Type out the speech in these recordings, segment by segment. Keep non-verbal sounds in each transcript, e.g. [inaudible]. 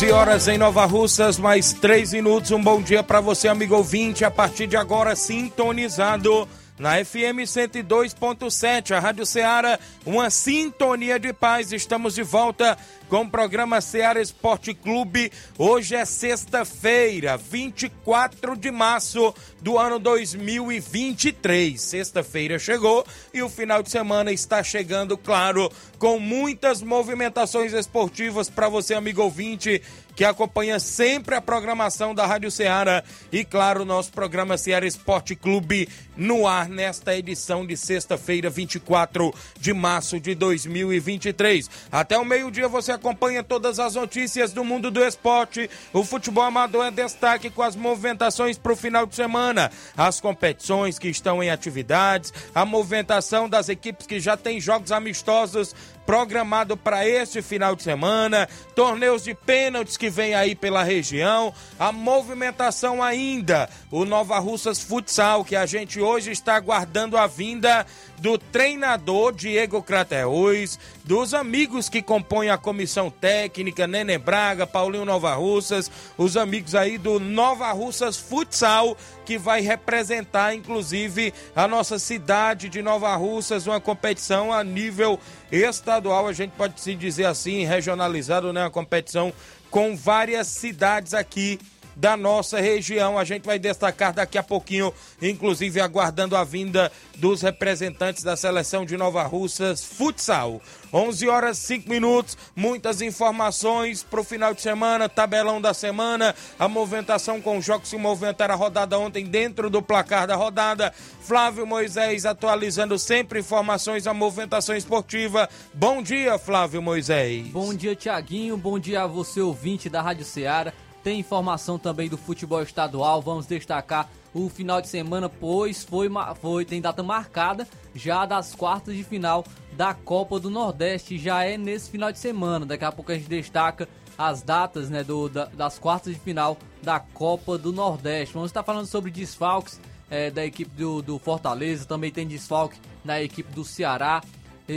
11 horas em Nova Russas, mais 3 minutos. Um bom dia para você, amigo ouvinte. A partir de agora, sintonizado na FM 102.7, a Rádio Ceará, uma sintonia de paz. Estamos de volta com o programa Ceará Esporte Clube. Hoje é sexta-feira, 24 de março do ano 2023. Sexta-feira chegou e o final de semana está chegando, claro, com muitas movimentações esportivas para você, amigo ouvinte, que acompanha sempre a programação da Rádio Ceará e, claro, nosso programa Ceará Esporte Clube no ar nesta edição de sexta-feira, 24 de março de 2023. Até o meio-dia você acompanha todas as notícias do mundo do esporte. O futebol amador é destaque com as movimentações para o final de semana, as competições que estão em atividades, a movimentação das equipes que já têm jogos amistosos programado para este final de semana, torneios de pênaltis que vem aí pela região, a movimentação ainda, o Nova Russas Futsal, que a gente hoje está aguardando a vinda do treinador Diego Crateus, dos amigos que compõem a comissão técnica, Nene Braga, Paulinho Nova Russas, os amigos aí do Nova Russas Futsal, que vai representar inclusive a nossa cidade de Nova Russas, uma competição a nível estadual, a gente pode se dizer assim, regionalizado, né? Uma competição com várias cidades aqui da nossa região. A gente vai destacar daqui a pouquinho, inclusive aguardando a vinda dos representantes da seleção de Nova Russas Futsal. 11 horas 5 minutos, muitas informações para o final de semana, tabelão da semana, a movimentação com os jogos que movimentaram a rodada ontem dentro do placar da rodada. Flávio Moisés atualizando sempre informações a movimentação esportiva. Bom dia, Flávio Moisés. Bom dia, Tiaguinho. Bom dia a você, ouvinte da Rádio Ceará. Tem informação também do futebol estadual. Vamos destacar o final de semana, pois foi, foi tem data marcada já das quartas de final da Copa do Nordeste. Já é nesse final de semana. Daqui a pouco a gente destaca as datas né, do, da, das quartas de final da Copa do Nordeste. Vamos estar falando sobre desfalques é, da equipe do, do Fortaleza. Também tem desfalque na equipe do Ceará.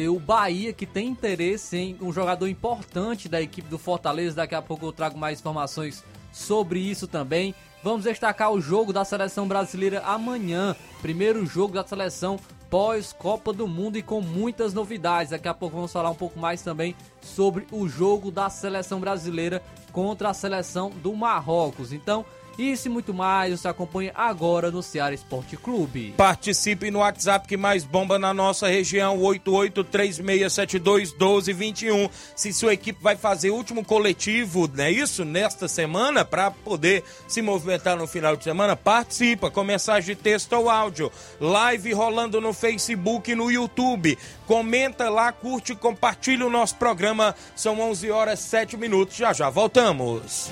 O Bahia, que tem interesse em um jogador importante da equipe do Fortaleza. Daqui a pouco eu trago mais informações sobre isso também. Vamos destacar o jogo da seleção brasileira amanhã. Primeiro jogo da seleção pós-Copa do Mundo e com muitas novidades. Daqui a pouco vamos falar um pouco mais também sobre o jogo da seleção brasileira contra a seleção do Marrocos. Então, isso e muito mais você acompanha agora no Ceará Esporte Clube. Participe no WhatsApp que mais bomba na nossa região, 8836721221. Se sua equipe vai fazer último coletivo, não é isso? Nesta semana, para poder se movimentar no final de semana, participa com mensagem de texto ou áudio. Live rolando no Facebook e no YouTube. Comenta lá, curte, compartilha o nosso programa. São 11 horas 7 minutos. Já já voltamos.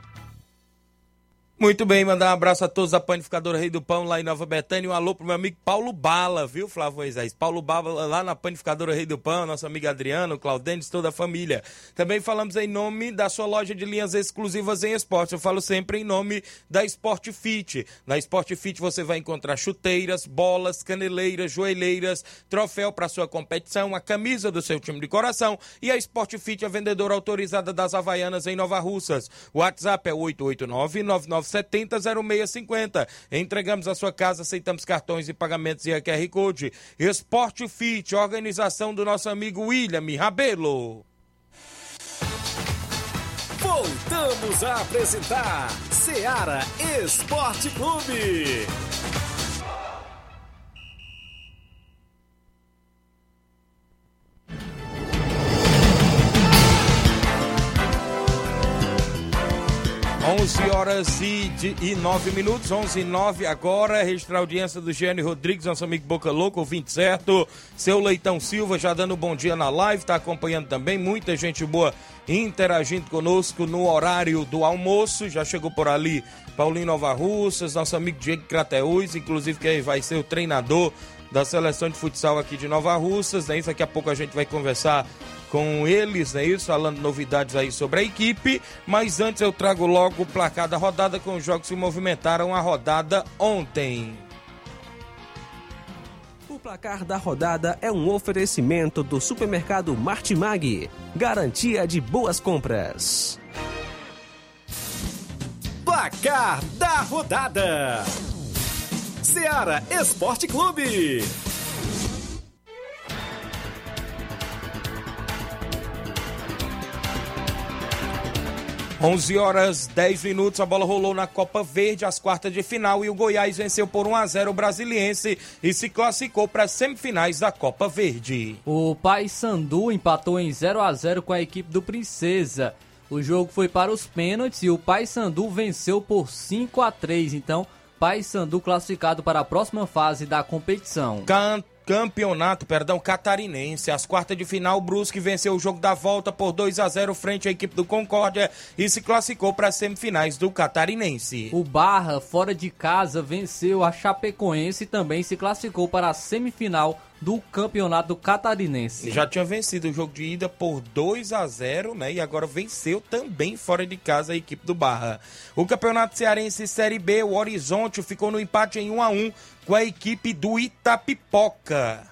Muito bem, mandar um abraço a todos da Panificadora Rei do Pão lá em Nova Betânia. Um alô pro meu amigo Paulo Bala, viu, Flávio Moisés? Paulo Bala lá na Panificadora Rei do Pão, nosso amigo Adriano, Claudênis, toda a família. Também falamos em nome da sua loja de linhas exclusivas em esporte. Eu falo sempre em nome da Sport Fit. Na Sport Fit você vai encontrar chuteiras, bolas, caneleiras, joelheiras, troféu para sua competição, a camisa do seu time de coração e a Sport Fit é vendedora autorizada das Havaianas em Nova Russas. WhatsApp é 889 99 70 0650. Entregamos a sua casa, aceitamos cartões e pagamentos e a QR Code. Esporte Fit, organização do nosso amigo William Rabelo. Voltamos a apresentar Seara Esporte Clube. 11 horas e, e 9 minutos, 11 e 9 agora. Registrar a audiência do Gênio Rodrigues, nosso amigo Boca Louco, ouvinte certo. Seu Leitão Silva já dando bom dia na live, tá acompanhando também. Muita gente boa interagindo conosco no horário do almoço. Já chegou por ali Paulinho Nova Russas, nosso amigo Diego Crateus, inclusive que vai ser o treinador da seleção de futsal aqui de Nova Russas. Né? Daqui a pouco a gente vai conversar com eles, né? Isso, falando novidades aí sobre a equipe. Mas antes eu trago logo o placar da rodada com os jogos que movimentaram a rodada ontem. O placar da rodada é um oferecimento do supermercado Martimag. Garantia de boas compras. Placar da rodada: Seara Esporte Clube. 11 horas 10 minutos, a bola rolou na Copa Verde, as quartas de final, e o Goiás venceu por 1 a 0 o Brasiliense e se classificou para as semifinais da Copa Verde. O Paysandu empatou em 0 a 0 com a equipe do Princesa. O jogo foi para os pênaltis e o Paysandu venceu por 5 a 3. Então, Paysandu classificado para a próxima fase da competição. Can campeonato, perdão, catarinense. As quartas de final, o Brusque venceu o jogo da volta por 2 a 0 frente à equipe do Concórdia e se classificou para as semifinais do catarinense. O Barra, fora de casa, venceu a Chapecoense e também se classificou para a semifinal do campeonato catarinense. Já tinha vencido o jogo de ida por 2 a 0, né? E agora venceu também fora de casa a equipe do Barra. O campeonato cearense Série B, o Horizonte ficou no empate em 1 a 1 com a equipe do Itapipoca.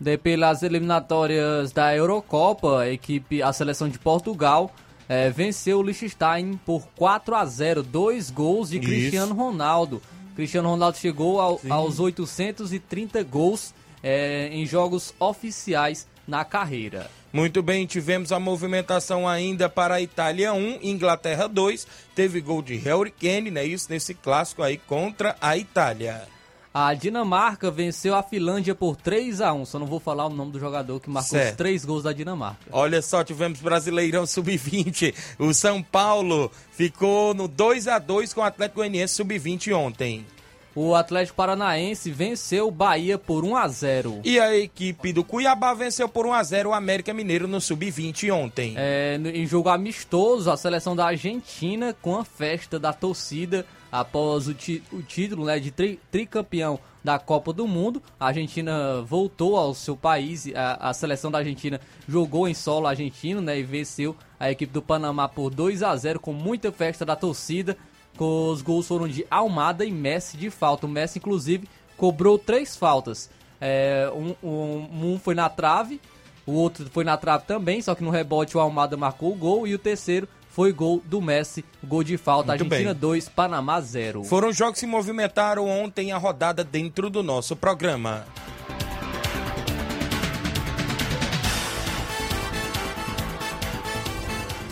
De pelas eliminatórias da Eurocopa, a equipe, a seleção de Portugal é, venceu o Liechtenstein por 4 a 0, dois gols de Isso. Cristiano Ronaldo. Cristiano Ronaldo chegou ao, aos 830 gols é, em jogos oficiais na carreira. Muito bem, tivemos a movimentação ainda para a Itália 1, Inglaterra 2. Teve gol de Harry Kane, né? Isso nesse clássico aí contra a Itália. A Dinamarca venceu a Finlândia por 3 a 1 Só não vou falar o nome do jogador que marcou certo. os três gols da Dinamarca. Olha só, tivemos Brasileirão Sub-20. O São Paulo ficou no 2 a 2 com o Atlético Goianiense Sub-20 ontem. O Atlético Paranaense venceu o Bahia por 1 a 0. E a equipe do Cuiabá venceu por 1 a 0 o América Mineiro no Sub-20 ontem. É, em jogo amistoso, a seleção da Argentina com a festa da torcida após o, o título né, de tri tricampeão da Copa do Mundo. A Argentina voltou ao seu país, a, a, seleção da Argentina jogou em solo argentino né, e venceu a equipe do Panamá por 2 a 0 com muita festa da torcida. Os gols foram de Almada e Messi de falta. O Messi, inclusive, cobrou três faltas. É, um, um, um, foi na trave, o outro foi na trave também, só que no rebote o Almada marcou o gol. E o terceiro foi gol do Messi, gol de falta. Muito Argentina 2, Panamá 0. Foram jogos que se movimentaram ontem a rodada dentro do nosso programa.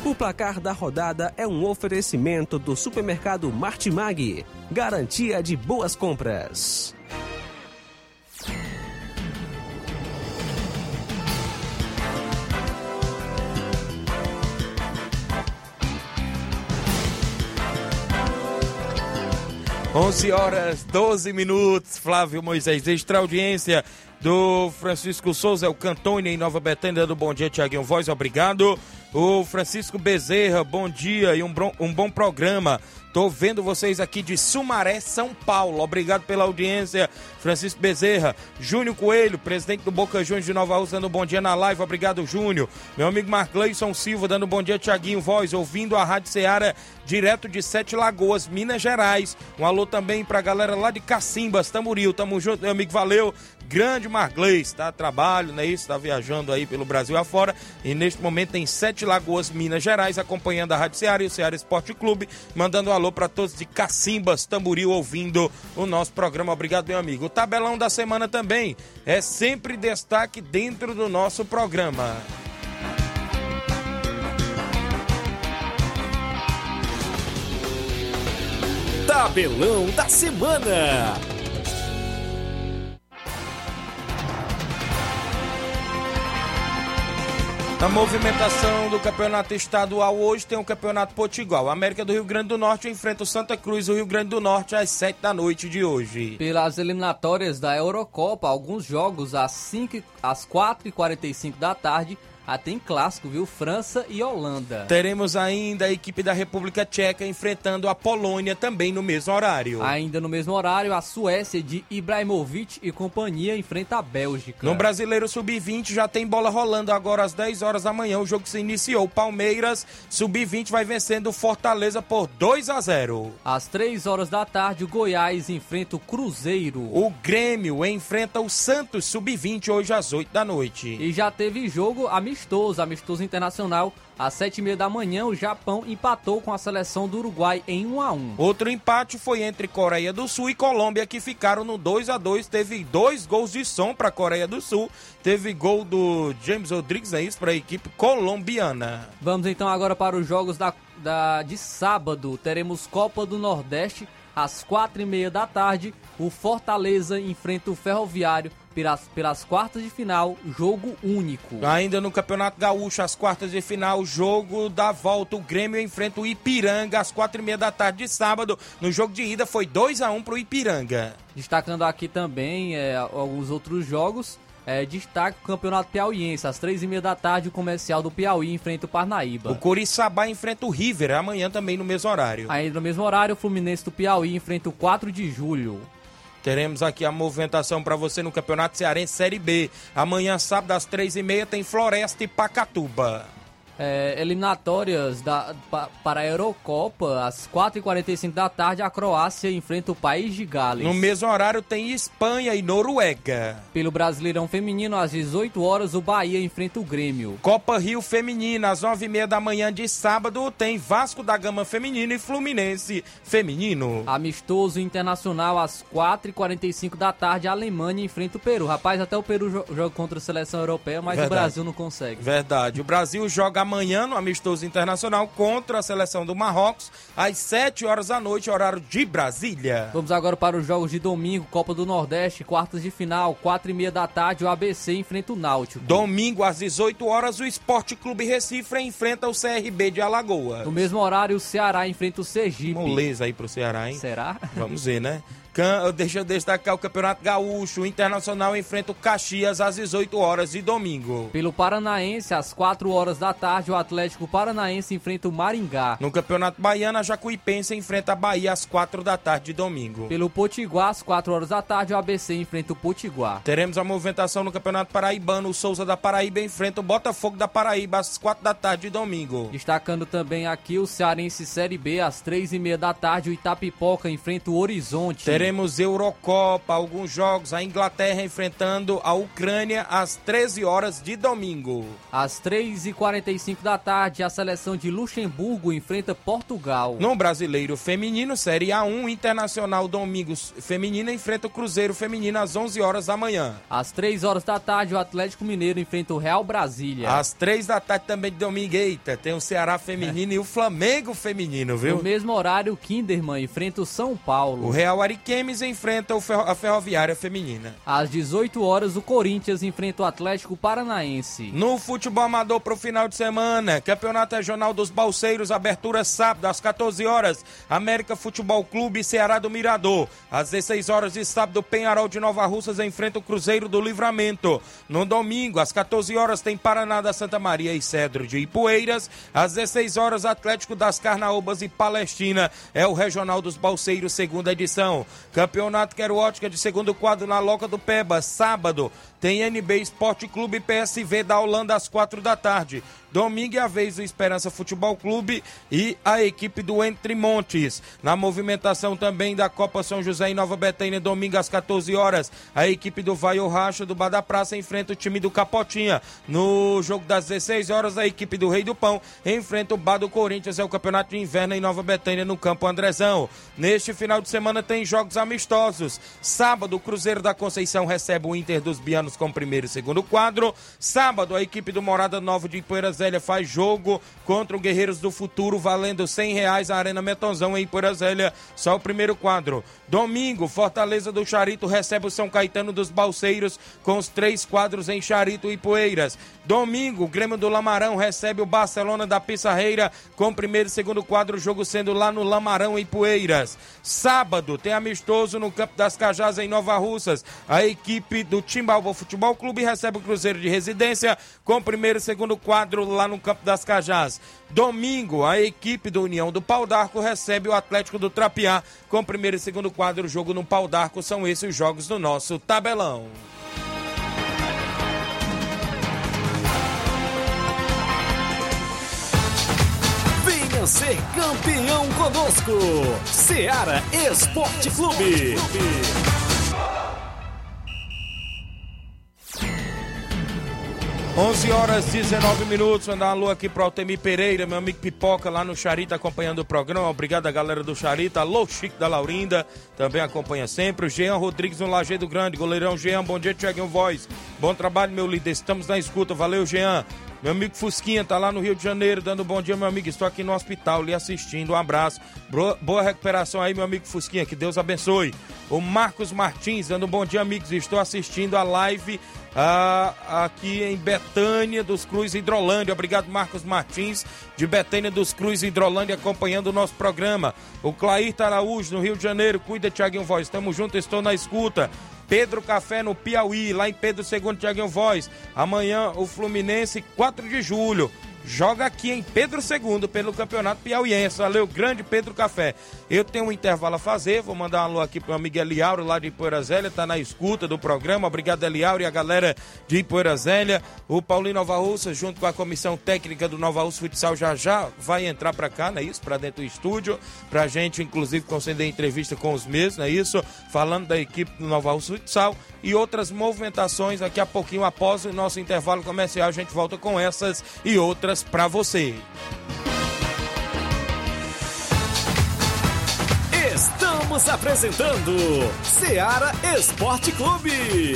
O placar da rodada é um oferecimento do supermercado Martimag. Garantia de boas compras. 11 horas 12 minutos. Flávio Moisés, extra audiência do Francisco Souza, é o Cantone em Nova Betânia do Bom Dia, Tiaguinho Voz, obrigado. O Francisco Bezerra, bom dia e um, um bom programa. Tô vendo vocês aqui de Sumaré, São Paulo. Obrigado pela audiência, Francisco Bezerra. Júnior Coelho, presidente do Boca Juniors de Nova Rússia, dando bom dia na live. Obrigado, Júnior. Meu amigo Marcleison Silva, dando bom dia, Tiaguinho Voz, ouvindo a Rádio Ceará, direto de Sete Lagoas, Minas Gerais. Um alô também pra galera lá de Cacimbas, Tamuril. Tamo junto, meu amigo, valeu grande Marglês, a trabalho, né? Isso, está viajando aí pelo Brasil afora. E neste momento tem Sete Lagoas, Minas Gerais, acompanhando a Rádio Ceará e o Ceará Esporte Clube, mandando um alô para todos de Cacimbas, Tamboril, ouvindo o nosso programa. Obrigado, meu amigo. O tabelão da semana também é sempre destaque dentro do nosso programa. Tabelão da semana. Na movimentação do campeonato estadual hoje tem o campeonato Potiguar. O América do Rio Grande do Norte enfrenta o Santa Cruz do Rio Grande do Norte às 7 da noite de hoje. Pelas eliminatórias da Eurocopa, alguns jogos às, 5, às 4h45 da tarde ah, tem clássico, viu? França e Holanda. Teremos ainda a equipe da República Tcheca enfrentando a Polônia também no mesmo horário. Ainda no mesmo horário, a Suécia de Ibrahimovic e companhia enfrenta a Bélgica. No Brasileiro Sub-20 já tem bola rolando agora às 10 horas da manhã. O jogo se iniciou. Palmeiras Sub-20 vai vencendo o Fortaleza por 2 a 0. Às 3 horas da tarde, o Goiás enfrenta o Cruzeiro. O Grêmio enfrenta o Santos Sub-20 hoje às 8 da noite. E já teve jogo a amistoso, amistoso internacional. Às sete e meia da manhã, o Japão empatou com a seleção do Uruguai em 1 a 1 Outro empate foi entre Coreia do Sul e Colômbia, que ficaram no 2 a 2 Teve dois gols de som para a Coreia do Sul. Teve gol do James Rodrigues, é isso, para a equipe colombiana. Vamos então agora para os jogos da, da, de sábado. Teremos Copa do Nordeste às quatro e meia da tarde. O Fortaleza enfrenta o Ferroviário pelas, pelas quartas de final, jogo único. Ainda no Campeonato Gaúcho, as quartas de final, jogo da volta. O Grêmio enfrenta o Ipiranga às quatro e meia da tarde de sábado. No jogo de ida foi 2 a 1 um para o Ipiranga. Destacando aqui também é, alguns outros jogos. É, destaque o Campeonato Piauiense. Às três e meia da tarde, o comercial do Piauí enfrenta o Parnaíba. O Coriçaba enfrenta o River, amanhã também no mesmo horário. Ainda no mesmo horário, o Fluminense do Piauí enfrenta o 4 de julho. Teremos aqui a movimentação para você no Campeonato Cearense Série B. Amanhã, sábado, às três e meia, tem Floresta e Pacatuba é, eliminatórias da, pa, para a Eurocopa, às 4h45 da tarde, a Croácia enfrenta o país de Gales. No mesmo horário tem Espanha e Noruega. Pelo Brasileirão Feminino, às 18 horas, o Bahia enfrenta o Grêmio. Copa Rio Feminina, às 9h30 da manhã de sábado, tem Vasco da Gama Feminino e Fluminense Feminino. Amistoso Internacional, às 4h45 da tarde, a Alemanha enfrenta o Peru. Rapaz, até o Peru joga contra a seleção europeia, mas Verdade. o Brasil não consegue. Verdade. O Brasil joga amanhã no amistoso internacional contra a seleção do Marrocos, às 7 horas da noite, horário de Brasília. Vamos agora para os jogos de domingo, Copa do Nordeste, quartas de final, 4 e meia da tarde, o ABC enfrenta o Náutico. Domingo, às 18 horas, o Esporte Clube Recife enfrenta o CRB de Alagoas. No mesmo horário, o Ceará enfrenta o Sergipe. Moleza aí pro Ceará, hein? Será? Vamos ver, né? [laughs] Deixa eu destacar o Campeonato Gaúcho. O Internacional enfrenta o Caxias às 18 horas de domingo. Pelo Paranaense, às 4 horas da tarde, o Atlético Paranaense enfrenta o Maringá. No Campeonato Baiano, a Jacuipense enfrenta a Bahia às 4 da tarde de domingo. Pelo Potiguar, às 4 horas da tarde, o ABC enfrenta o Potiguar. Teremos a movimentação no Campeonato Paraibano. O Souza da Paraíba enfrenta o Botafogo da Paraíba às 4 da tarde de domingo. Destacando também aqui o Cearense Série B, às 3 e meia da tarde, o Itapipoca enfrenta o Horizonte. Teremos teremos Eurocopa, alguns jogos, a Inglaterra enfrentando a Ucrânia às 13 horas de domingo. Às 3h45 da tarde, a seleção de Luxemburgo enfrenta Portugal. No Brasileiro Feminino, Série A1, Internacional Domingos Feminina enfrenta o Cruzeiro Feminino às 11 horas da manhã. Às 3 horas da tarde, o Atlético Mineiro enfrenta o Real Brasília. Às 3 da tarde também de domingo, eita, tem o Ceará Feminino é. e o Flamengo Feminino, viu? No mesmo horário, o Kinderman enfrenta o São Paulo. O Real Ariquemes Ariquemes enfrenta a Ferroviária Feminina. Às 18 horas, o Corinthians enfrenta o Atlético Paranaense. No futebol amador para o final de semana, Campeonato Regional dos Balseiros, abertura sábado às 14 horas, América Futebol Clube Ceará do Mirador. Às 16 horas de sábado, Penharol de Nova Russas enfrenta o Cruzeiro do Livramento. No domingo, às 14 horas, tem Paraná da Santa Maria e Cedro de Ipueiras. Às 16 horas, Atlético das Carnaúbas e Palestina. É o Regional dos Balseiros, segunda edição. Campeonato Quero Ótica de segundo quadro na Loca do Peba, sábado. Tem NB Esporte Clube PSV da Holanda às quatro da tarde. Domingo é a vez do Esperança Futebol Clube e a equipe do Entre Montes. Na movimentação também da Copa São José em Nova Betânia, domingo às 14 horas, a equipe do Vai Racha do Bar da Praça enfrenta o time do Capotinha. No jogo das 16 horas, a equipe do Rei do Pão enfrenta o Bar do Corinthians, é o Campeonato de Inverno em Nova Betânia, no Campo Andrezão. Neste final de semana tem jogos amistosos. Sábado, o Cruzeiro da Conceição recebe o Inter dos Bianos com primeiro e segundo quadro. Sábado, a equipe do Morada Nova de Ipoeiras Zélia faz jogo contra o Guerreiros do Futuro, valendo cem reais a Arena Metonzão em Zélia, só o primeiro quadro. Domingo, Fortaleza do Charito recebe o São Caetano dos Balseiros com os três quadros em Charito e Poeiras. Domingo, Grêmio do Lamarão recebe o Barcelona da Pissarreira com primeiro e segundo quadro, jogo sendo lá no Lamarão em Poeiras. Sábado, tem amistoso no Campo das Cajás em Nova Russas. A equipe do Timbalvo Futebol Clube recebe o Cruzeiro de Residência com primeiro e segundo quadro lá no Campo das Cajás. Domingo, a equipe do União do Pau d'Arco recebe o Atlético do Trapiá com o primeiro e segundo quadro, jogo no Pau d'Arco. São esses os jogos do nosso tabelão. Venha ser campeão conosco, Seara Esporte Clube. 11 horas 19 minutos, mandar uma alô aqui para Altemir Pereira, meu amigo Pipoca lá no Charita acompanhando o programa. Obrigado a galera do Charita. Alô, Chico da Laurinda, também acompanha sempre. O Jean Rodrigues no Lajeado Grande, goleirão Jean, bom dia, Tiaguinho Voz. Bom trabalho, meu líder, estamos na escuta. Valeu, Jean. Meu amigo Fusquinha tá lá no Rio de Janeiro, dando bom dia, meu amigo. Estou aqui no hospital lhe assistindo. Um abraço. Boa recuperação aí, meu amigo Fusquinha. Que Deus abençoe. O Marcos Martins, dando bom dia, amigos. Estou assistindo a live ah, aqui em Betânia dos Cruz Hidrolândia. Obrigado, Marcos Martins, de Betânia dos Cruz Hidrolândia, acompanhando o nosso programa. O Clair Araújo, no Rio de Janeiro. Cuida, Tiaguinho Voz. Estamos juntos, estou na escuta. Pedro Café no Piauí, lá em Pedro II, Tiaguinho Voz. Amanhã o Fluminense, 4 de julho joga aqui em Pedro II pelo Campeonato Piauiense. Valeu, grande Pedro Café. Eu tenho um intervalo a fazer, vou mandar um alô aqui para o amigo Eliauro lá de Poeirazélia, tá na escuta do programa. Obrigado, Eliauro e a galera de Poeirazélia. O Paulinho Nova Russa, junto com a comissão técnica do Nova Russa Futsal, já já vai entrar para cá, não é isso? Para dentro do estúdio, para a gente, inclusive, conceder entrevista com os mesmos, não é isso? Falando da equipe do Nova Russa Futsal e outras movimentações daqui a pouquinho após o nosso intervalo comercial. A gente volta com essas e outras para você. Estamos apresentando Seara Esporte Clube.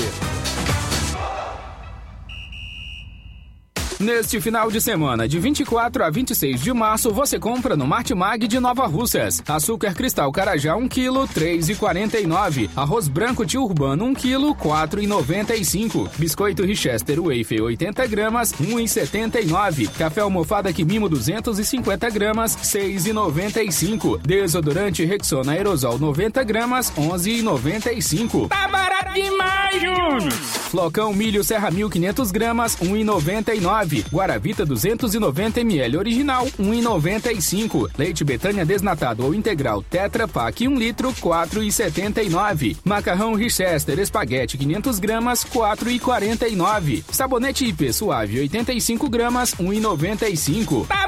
Neste final de semana, de 24 a 26 de março, você compra no Martimag de Nova Russas. Açúcar cristal Carajá 1 kg, 3,49. Arroz branco tio urbano 1 kg, 4,95. Biscoito Richester Wafer 80 gramas, 1,79. Café almofada Quimimo 250 gramas, 6,95. Desodorante Rexona Aerosol 90 gramas, 11,95. Tá barato demais, Júnior! Flocão milho Serra 1500 gramas, 1,99. Guaravita 290 ml original, 1,95. Leite Betânia desnatado ou integral Tetra Pak 1 litro, 4,79. Macarrão Richester espaguete 500 gramas, 4,49. Sabonete IP suave 85 gramas, 1,95. Tá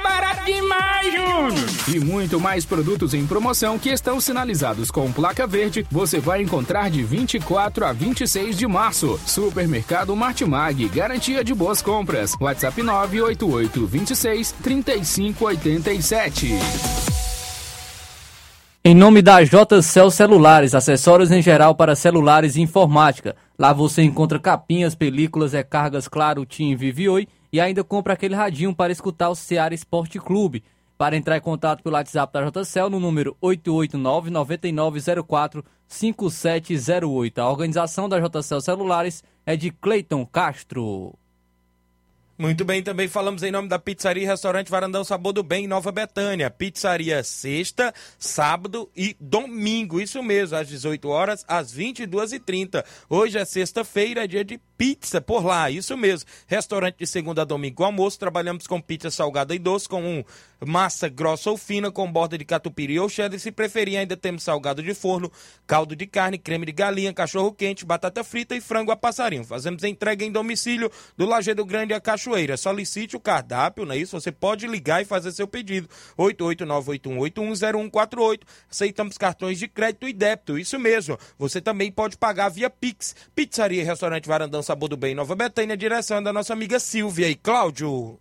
demais, Júnior! E muito mais produtos em promoção que estão sinalizados com placa verde, você vai encontrar de 24 a 26 de março. Supermercado Martimag, garantia de boas compras. WhatsApp WhatsApp 988 26 3587. Em nome da JCL Celulares, acessórios em geral para celulares e informática. Lá você encontra capinhas, películas, recargas, claro, TIM, Vivi Oi e ainda compra aquele radinho para escutar o Ceará Esporte Clube. Para entrar em contato pelo WhatsApp da JCL no número 889 9904 5708. A organização da JCL Celulares é de Cleiton Castro. Muito bem, também falamos em nome da Pizzaria e Restaurante Varandão Sabor do Bem, em Nova Betânia. Pizzaria sexta, sábado e domingo. Isso mesmo, às 18 horas, às 22h30. Hoje é sexta-feira, é dia de pizza por lá, isso mesmo. Restaurante de segunda a domingo almoço, trabalhamos com pizza salgada e doce, com um massa grossa ou fina, com borda de catupiry ou cheddar. Se preferir, ainda temos salgado de forno, caldo de carne, creme de galinha, cachorro quente, batata frita e frango a passarinho. Fazemos entrega em domicílio do Lajeado Grande a Cachoeira. Solicite o cardápio, não é isso? Você pode ligar e fazer seu pedido. 88981810148. Aceitamos cartões de crédito e débito, isso mesmo. Você também pode pagar via Pix. Pizzaria e Restaurante Varandão Sabor do Bem Nova Betânia, direção da nossa amiga Silvia e Cláudio.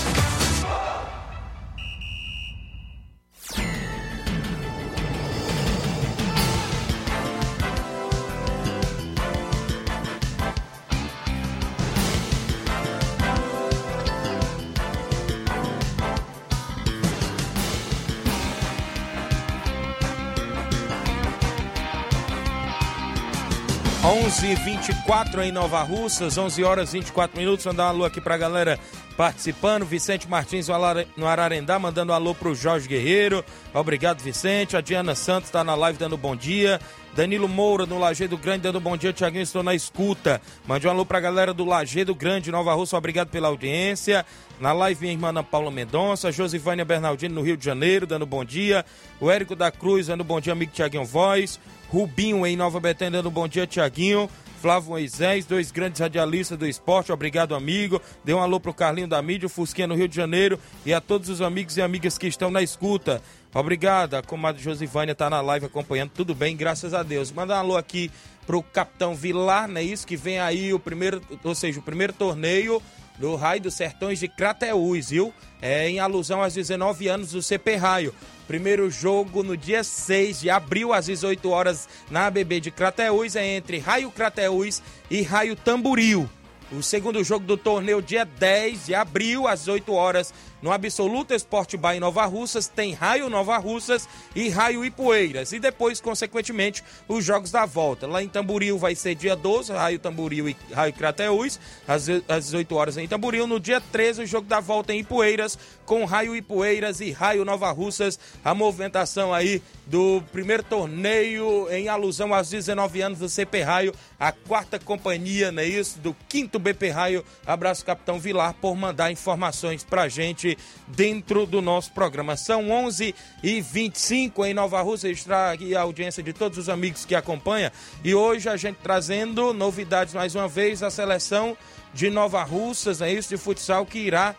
11:24 em Nova Russas, 11 horas 24 minutos. Mandar um alô aqui pra galera participando. Vicente Martins no Ararendá, mandando um alô pro Jorge Guerreiro. Obrigado, Vicente. A Diana Santos está na live dando bom dia. Danilo Moura no Lajeado Grande dando bom dia. Tiaguinho, estou na escuta. Mande um alô pra galera do Lajeado Grande, Nova Russa. Obrigado pela audiência. Na live, minha irmã Ana Paula Mendonça. Josivânia Bernardino no Rio de Janeiro, dando bom dia. O Érico da Cruz dando bom dia, amigo Tiaguinho Voz. Rubinho em Nova Betânia dando bom dia, Tiaguinho. Flávio Moisés, dois grandes radialistas do esporte, obrigado amigo. Dê um alô pro Carlinho da mídia, o Fusquinha no Rio de Janeiro e a todos os amigos e amigas que estão na escuta. Obrigado, a comadre Josivânia tá na live acompanhando, tudo bem, graças a Deus. Manda um alô aqui pro Capitão Vilar, não é isso? Que vem aí o primeiro, ou seja, o primeiro torneio do Raio dos Sertões de Crateús, viu? É em alusão aos 19 anos do CP Raio. Primeiro jogo no dia 6 de abril, às 18 horas, na ABB de Crateús, é entre Raio Crateús e Raio Tamburil. O segundo jogo do torneio, dia 10 de abril, às 8 horas, no Absoluto Esporte Bar em Nova Russas, tem Raio Nova Russas e Raio Ipueiras. E depois, consequentemente, os jogos da volta. Lá em Tamboril vai ser dia 12, Raio Tamboril e Raio Crateús, às, às 18 horas em Tamboril. No dia 13, o jogo da volta em Ipueiras, com Raio Ipueiras e Raio Nova Russas. A movimentação aí do primeiro torneio em alusão aos 19 anos do CP Raio, a quarta companhia, não é isso? Do quinto BP Raio. Abraço, Capitão Vilar, por mandar informações pra gente dentro do nosso programa. São 11 e 25 em Nova Rússia, registrar aqui a audiência de todos os amigos que acompanham. E hoje a gente trazendo novidades mais uma vez, a seleção de Nova Russas, é isso, de futsal, que irá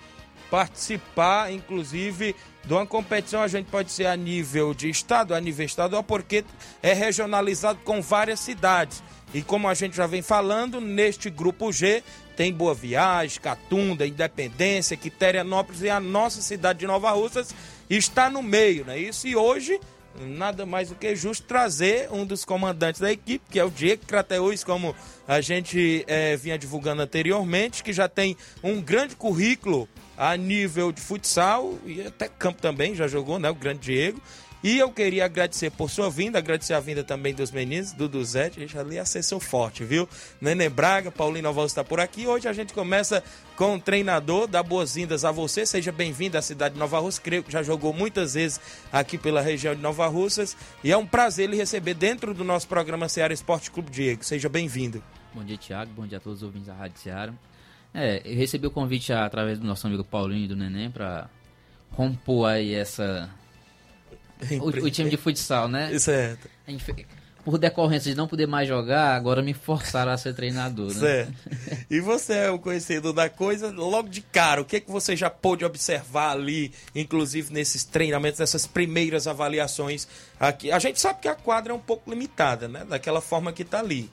participar, inclusive, de uma competição, a gente pode ser a nível de estado, a nível estadual, porque é regionalizado com várias cidades. E como a gente já vem falando, neste grupo G tem Boa Viagem, Catunda, Independência, Quiterianópolis e a nossa cidade de Nova Russas está no meio, não é isso? E hoje, nada mais do que justo trazer um dos comandantes da equipe, que é o Diego Crateus, como a gente é, vinha divulgando anteriormente, que já tem um grande currículo a nível de futsal e até campo também, já jogou, né? O grande Diego. E eu queria agradecer por sua vinda, agradecer a vinda também dos meninos, do Duzete, gente ali acessou forte, viu? Nenê Braga, Paulinho Noval está por aqui. Hoje a gente começa com o treinador, dá boas-vindas a você, seja bem-vindo à cidade de Nova Russa, creio que já jogou muitas vezes aqui pela região de Nova Russas, e é um prazer lhe receber dentro do nosso programa Ceará Esporte Clube Diego, seja bem-vindo. Bom dia, Tiago, bom dia a todos os ouvintes da Rádio Ceará. É, eu recebi o convite através do nosso amigo Paulinho e do Neném para compor aí essa o, o, time de futsal, né? Certo. Por decorrência de não poder mais jogar, agora me forçaram a ser treinador, né? Certo. E você é o conhecedor da coisa, logo de cara, o que, é que você já pôde observar ali, inclusive nesses treinamentos, nessas primeiras avaliações aqui? A gente sabe que a quadra é um pouco limitada, né? Daquela forma que está ali.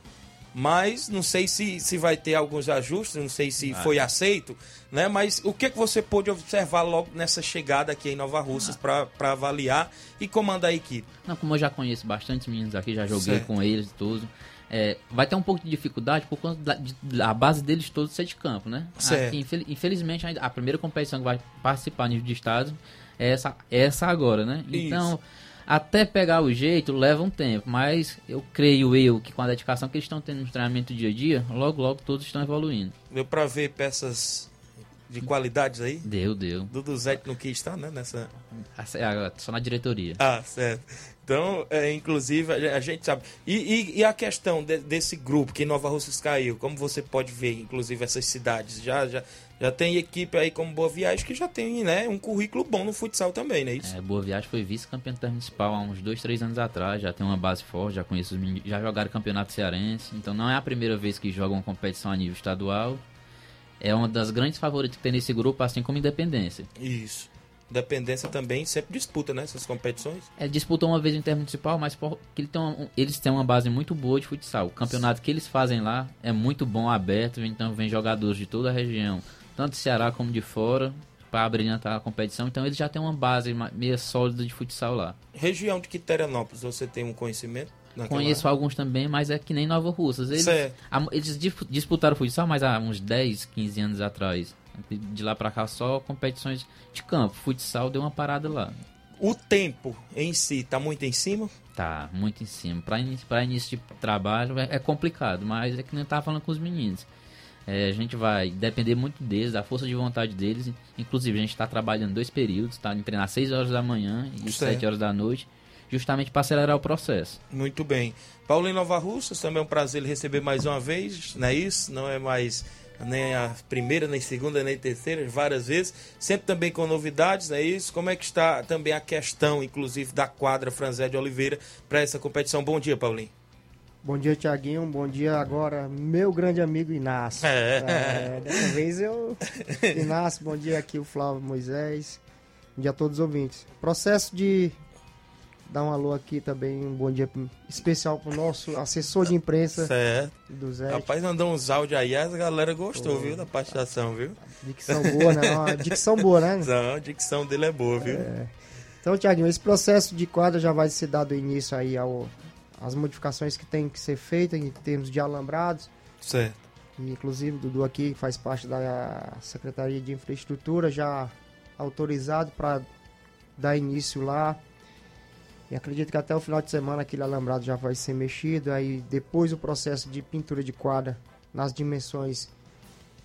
Mas não sei se, se vai ter alguns ajustes, não sei se foi aceito, né? Mas o que, que você pôde observar logo nessa chegada aqui em Nova Russas para avaliar e comandar a equipe? Não, como eu já conheço bastante meninos aqui, já joguei Certo. com eles e tudo. é, vai ter um pouco de dificuldade por conta da de- da base deles todos ser de campo, né? Certo. Aqui, infel- infelizmente, a primeira competição que vai participar nível de estado é essa, é essa agora, né? Então, até pegar o jeito leva um tempo, mas eu creio eu que com a dedicação que eles estão tendo no treinamento dia a dia, logo logo todos estão evoluindo. Deu para ver peças de qualidades aí? Deu, deu. Dudu Zete não quis estar, né? Nessa... A- a- Só na diretoria. Ah, certo. Então, é, inclusive, a gente sabe. E, e- e a questão de- desse grupo que Nova Russas caiu, como você pode ver, inclusive, essas cidades? Já, já, já tem equipe aí como Boa Viagem que já tem né, um currículo bom no futsal também, não é isso? É, Boa Viagem foi vice-campeão intermunicipal há uns dois, três anos atrás. Já tem uma base forte, já conheço os meninos, já jogaram campeonato cearense. Então não é a primeira vez que jogam uma competição a nível estadual. É uma das grandes favoritas que tem nesse grupo, assim como Independência. Isso. Dependência também sempre disputa, né? Essas competições. É, disputam uma vez o intermunicipal, mas ele tem uma- um- eles têm uma base muito boa de futsal. O campeonato que eles fazem lá é muito bom, aberto, então vem jogadores de toda a região, tanto do Ceará como de fora, para brilhantar a competição. Então eles já têm uma base meio sólida de futsal lá. Região de Quiterianópolis, você tem um conhecimento? Naquela Conheço alguns também, mas é que nem Nova Russas. Eles, há- eles dis- disputaram futsal, mas há uns 10, 15 anos atrás. De- lá pra cá só competições de campo. Futsal deu uma parada lá. O tempo em si tá muito em cima? Tá, muito em cima. Pra, ini- pra início de trabalho é, é complicado, mas é que nem eu tava falando com os meninos. É, a gente vai depender muito deles, da força de vontade deles. Inclusive, a gente tá trabalhando dois períodos, tá? Treinar às 6 horas da manhã e Certo. 7 horas da noite, justamente para acelerar o processo. Muito bem. Paulo em Nova Russas, também é um prazer lhe receber mais uma vez, não é isso? Não é mais nem a primeira, nem segunda, nem terceira, várias vezes. Sempre também com novidades, não é isso? Como é que está também a questão, inclusive, da quadra Franzé de Oliveira para essa competição? Bom dia, Paulinho. Bom dia, Tiaguinho. Bom dia agora, meu grande amigo Inácio. É. É, dessa vez eu. Inácio, bom dia aqui, o Flávio Moisés. Bom dia a todos os ouvintes. Processo de dar um alô aqui também, um bom dia especial pro nosso assessor de imprensa Certo. do Zé. Rapaz, mandou uns áudios aí, a galera gostou, viu, da participação, viu? Dicção boa, né? Uma dicção boa, né? [laughs] Não, a dicção dele é boa, viu? Então, Tiaguinho, esse processo de quadra já vai ser dado início aí ao, às modificações que tem que ser feitas em termos de alambrados. Certo. E, inclusive, o Dudu aqui faz parte da Secretaria de Infraestrutura, já autorizado para dar início lá. E acredito que até o final de semana aquele alambrado já vai ser mexido. Aí depois o processo de pintura de quadra nas dimensões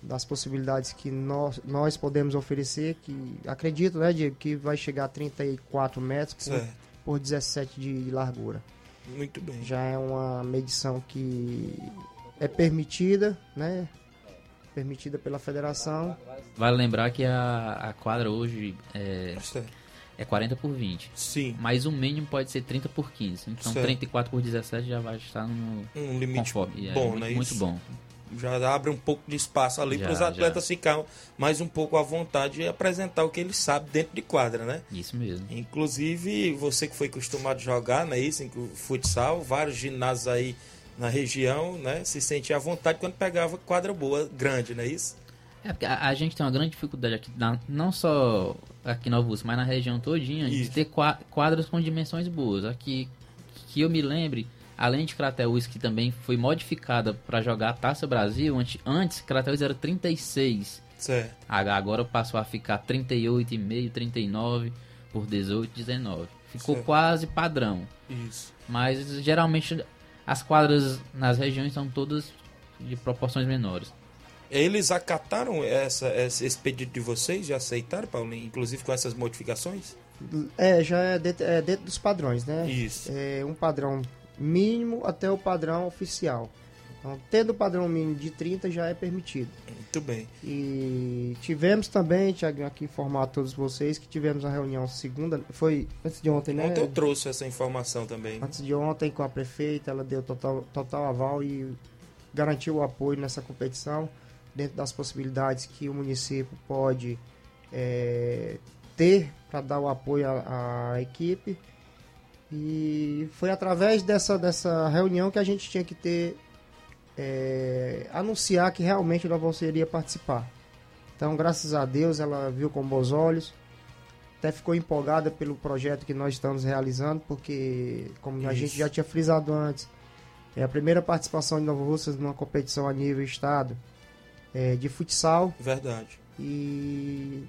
das possibilidades que nós, nós podemos oferecer, que acredito, né, Diego, que vai chegar a 34 metros por, Certo. por 17 de largura. Muito bem. Já é uma medição que é permitida, né? Permitida pela federação. Vale lembrar que a, a quadra hoje é, Certo. É 40 por 20. Sim. Mas o mínimo pode ser 30 por 15. Então Certo. 34 por 17 já vai estar no Um limite conforme. É, bom, muito, não é muito isso? bom. já abre um pouco de espaço ali Já, para os atletas ficarem mais um pouco à vontade e apresentar o que eles sabem dentro de quadra, né? Isso mesmo. Inclusive, você que foi acostumado a jogar, né, isso, futsal, vários ginásios aí na região, né, se sentia à vontade quando pegava quadra boa, grande, não é isso? É porque a, a gente tem uma grande dificuldade aqui, na- não só aqui em Rússia, mas na região todinha, de Isso. ter qua- quadras com dimensões boas. Aqui, que eu me lembre, além de Crateus, que também foi modificada para jogar a Taça Brasil, antes, antes Crateus era 36. Certo. Agora passou a ficar 38,5, 39 por 18, 19. Ficou Certo. quase padrão. Isso. Mas geralmente as quadras nas regiões são todas de proporções menores. Eles acataram essa, esse pedido de vocês, já aceitaram, Paulinho, inclusive com essas modificações? É, já é dentro, é dentro dos padrões, né? Isso. É um padrão mínimo até o padrão oficial. Então, tendo o padrão mínimo de 30 já é permitido. Muito bem. E tivemos também, Tiago, aqui informar a todos vocês que tivemos uma reunião segunda, foi antes de ontem, né? Ontem eu trouxe essa informação também. Antes de ontem com a prefeita, ela deu total, total aval e garantiu o apoio nessa competição, dentro das possibilidades que o município pode é, ter para dar o apoio à, à equipe. E foi através dessa, dessa reunião que a gente tinha que ter é, anunciar que realmente Russa iria participar. Então, graças a Deus, ela viu com bons olhos. Até ficou empolgada pelo projeto que nós estamos realizando, porque, como a Isso. gente já tinha frisado antes, é a primeira participação de Nova Russas numa competição a nível estado é, de futsal. Verdade. E